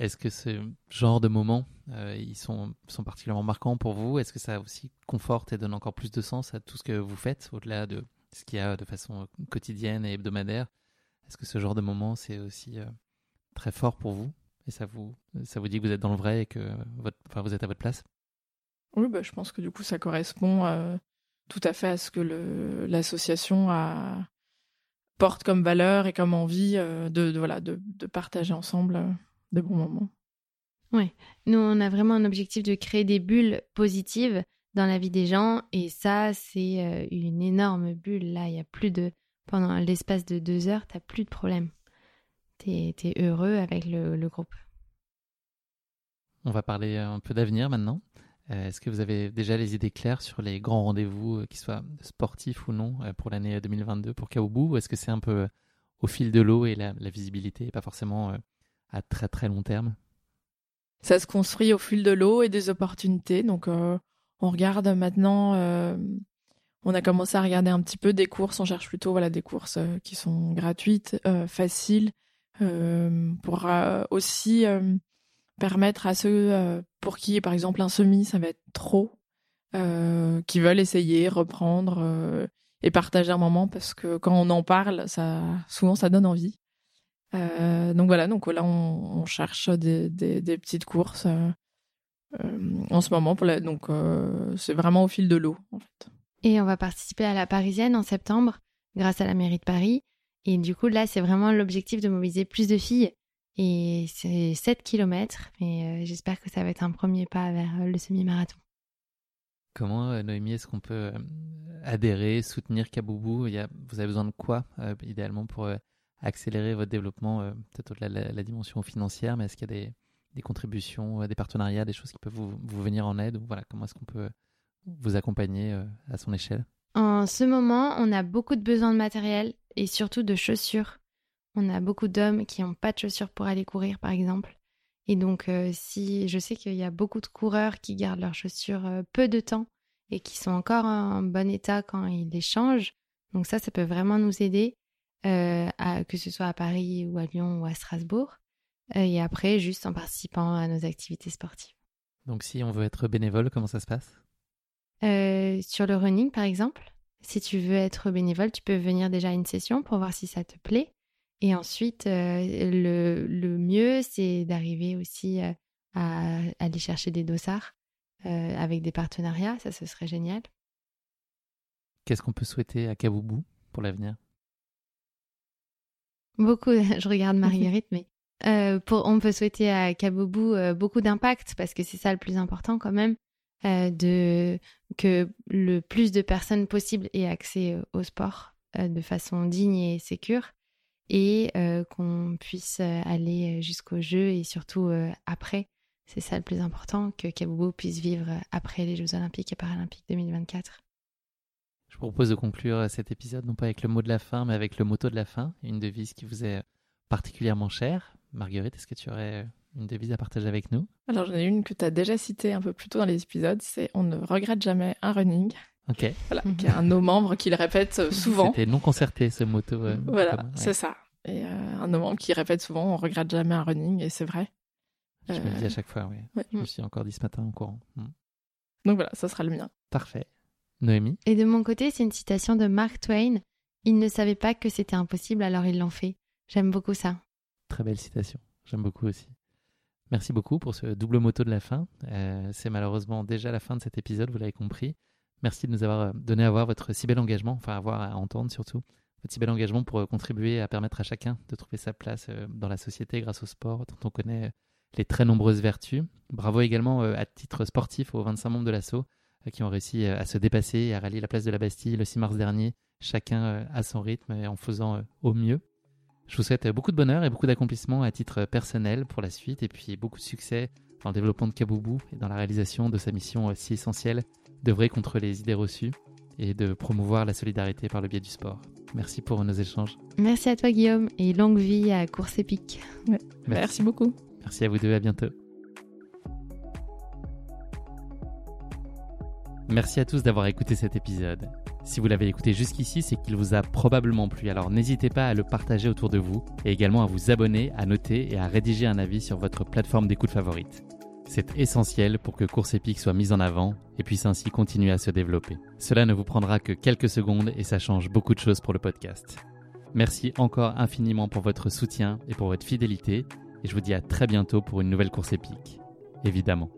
Est-ce que ce genre de moments, euh, ils sont, sont particulièrement marquants pour vous? Est-ce que ça aussi conforte et donne encore plus de sens à tout ce que vous faites, au-delà de ce qu'il y a de façon quotidienne et hebdomadaire? Est-ce que ce genre de moment, c'est aussi euh, très fort pour vous? Et ça vous, ça vous dit que vous êtes dans le vrai et que votre, enfin, vous êtes à votre place? Oui, bah, je pense que du coup, ça correspond euh, tout à fait à ce que l'association porte comme valeur et comme envie de, voilà, de, de partager ensemble de bons moments. Oui, nous, on a vraiment un objectif de créer des bulles positives dans la vie des gens. Et ça, c'est euh, une énorme bulle. Là, il y a plus de. Pendant l'espace de deux heures, tu n'as plus de problème. Tu es, heureux avec le, groupe. On va parler un peu d'avenir maintenant. Euh, est-ce que vous avez déjà les idées claires sur les grands rendez-vous, euh, qu'ils soient sportifs ou non, pour l'année 2022 pour Kaoubou Ou est-ce que c'est un peu au fil de l'eau et la, visibilité, et pas forcément à très très long terme? Ça se construit au fil de l'eau et des opportunités. Donc euh, on regarde maintenant, euh, on a commencé à regarder un petit peu des courses. On cherche plutôt voilà des courses euh, qui sont gratuites, faciles, pour aussi permettre à ceux pour qui par exemple un semi ça va être trop, qui veulent essayer, reprendre et partager un moment parce que quand on en parle, ça souvent ça donne envie. Euh, donc voilà, donc là on, cherche des, petites courses euh, euh, en ce moment. Pour donc c'est vraiment au fil de l'eau en fait. Et on va participer à la Parisienne en septembre grâce à la mairie de Paris. Et du coup là c'est vraiment l'objectif de mobiliser plus de filles. Et c'est 7 km, mais j'espère que ça va être un premier pas vers le semi-marathon. Comment, Noémie, est-ce qu'on peut adhérer, soutenir Kaboubou? Il y a, Vous avez besoin de quoi, idéalement, pour accélérer votre développement, euh, peut-être au-delà de la, dimension financière, mais est-ce qu'il y a des, contributions, euh, des partenariats, des choses qui peuvent vous, venir en aide? Ou voilà, Comment est-ce qu'on peut vous accompagner euh, à son échelle? En ce moment, on a beaucoup de besoins de matériel et surtout de chaussures. On a beaucoup d'hommes qui n'ont pas de chaussures pour aller courir, par exemple. Et donc, si je sais qu'il y a beaucoup de coureurs qui gardent leurs chaussures peu de temps et qui sont encore en bon état quand ils les changent, donc ça, ça peut vraiment nous aider. Euh, que ce soit à Paris ou à Lyon ou à Strasbourg. Euh, et après, juste en participant à nos activités sportives. Donc, si on veut être bénévole, comment ça se passe? Euh, Sur le running, par exemple, si tu veux être bénévole, tu peux venir déjà à une session pour voir si ça te plaît. Et ensuite, le, le, mieux, c'est d'arriver aussi à aller chercher des dossards avec des partenariats. Ça, ce serait génial. Qu'est-ce qu'on peut souhaiter à Kaboubou pour l'avenir? Beaucoup, je regarde Marguerite, mais euh, pour, on peut souhaiter à Kaboubou euh, beaucoup d'impact parce que c'est ça le plus important quand même, euh, de, que le plus de personnes possible aient accès au sport de façon digne et sécure et qu'on puisse aller jusqu'au jeu et surtout après. C'est ça le plus important, que Kaboubou puisse vivre après les Jeux Olympiques et Paralympiques 2024. Je propose de conclure cet épisode non pas avec le mot de la fin, mais avec le motto de la fin, une devise qui vous est particulièrement chère. Marguerite, est-ce que tu aurais une devise à partager avec nous? Alors j'en ai une que tu as déjà citée un peu plus tôt dans les épisodes, c'est on ne regrette jamais un running. Ok. Voilà, y a un de nos membres qui le répète euh, souvent. C'était non concerté ce motto. Euh, voilà, c'est ça. Et euh, un de nos membres qui répète souvent on regrette jamais un running, et c'est vrai. Je me le dis à chaque fois, oui. Je me suis encore dit ce matin en courant. Mm. Donc voilà, ça sera le mien. Parfait. Noémie? Et de mon côté, c'est une citation de Mark Twain. Ils ne savaient pas que c'était impossible, alors ils l'ont fait. J'aime beaucoup ça. Très belle citation. J'aime beaucoup aussi. Merci beaucoup pour ce double moto de la fin. Euh, c'est malheureusement déjà la fin de cet épisode, vous l'avez compris. Merci de nous avoir donné à voir votre si bel engagement, enfin à voir, à entendre surtout, votre si bel engagement pour contribuer à permettre à chacun de trouver sa place dans la société grâce au sport dont on connaît les très nombreuses vertus. Bravo également à titre sportif aux 25 membres de l'assaut qui ont réussi à se dépasser et à rallier la place de la Bastille le 6 mars dernier, chacun à son rythme et en faisant au mieux. Je vous souhaite beaucoup de bonheur et beaucoup d'accomplissement à titre personnel pour la suite et puis beaucoup de succès dans le développement de Kaboubou et dans la réalisation de sa mission si essentielle d'œuvrer contre les idées reçues et de promouvoir la solidarité par le biais du sport. Merci pour nos échanges. Merci à toi Guillaume et longue vie à Course Épique. Merci. Merci beaucoup. Merci à vous deux, à bientôt. Merci à tous d'avoir écouté cet épisode. Si vous l'avez écouté jusqu'ici, c'est qu'il vous a probablement plu, alors n'hésitez pas à le partager autour de vous et également à vous abonner, à noter et à rédiger un avis sur votre plateforme d'écoute favorite. C'est essentiel pour que Course Épique soit mise en avant et puisse ainsi continuer à se développer. Cela ne vous prendra que quelques secondes et ça change beaucoup de choses pour le podcast. Merci encore infiniment pour votre soutien et pour votre fidélité et je vous dis à très bientôt pour une nouvelle course épique. Évidemment.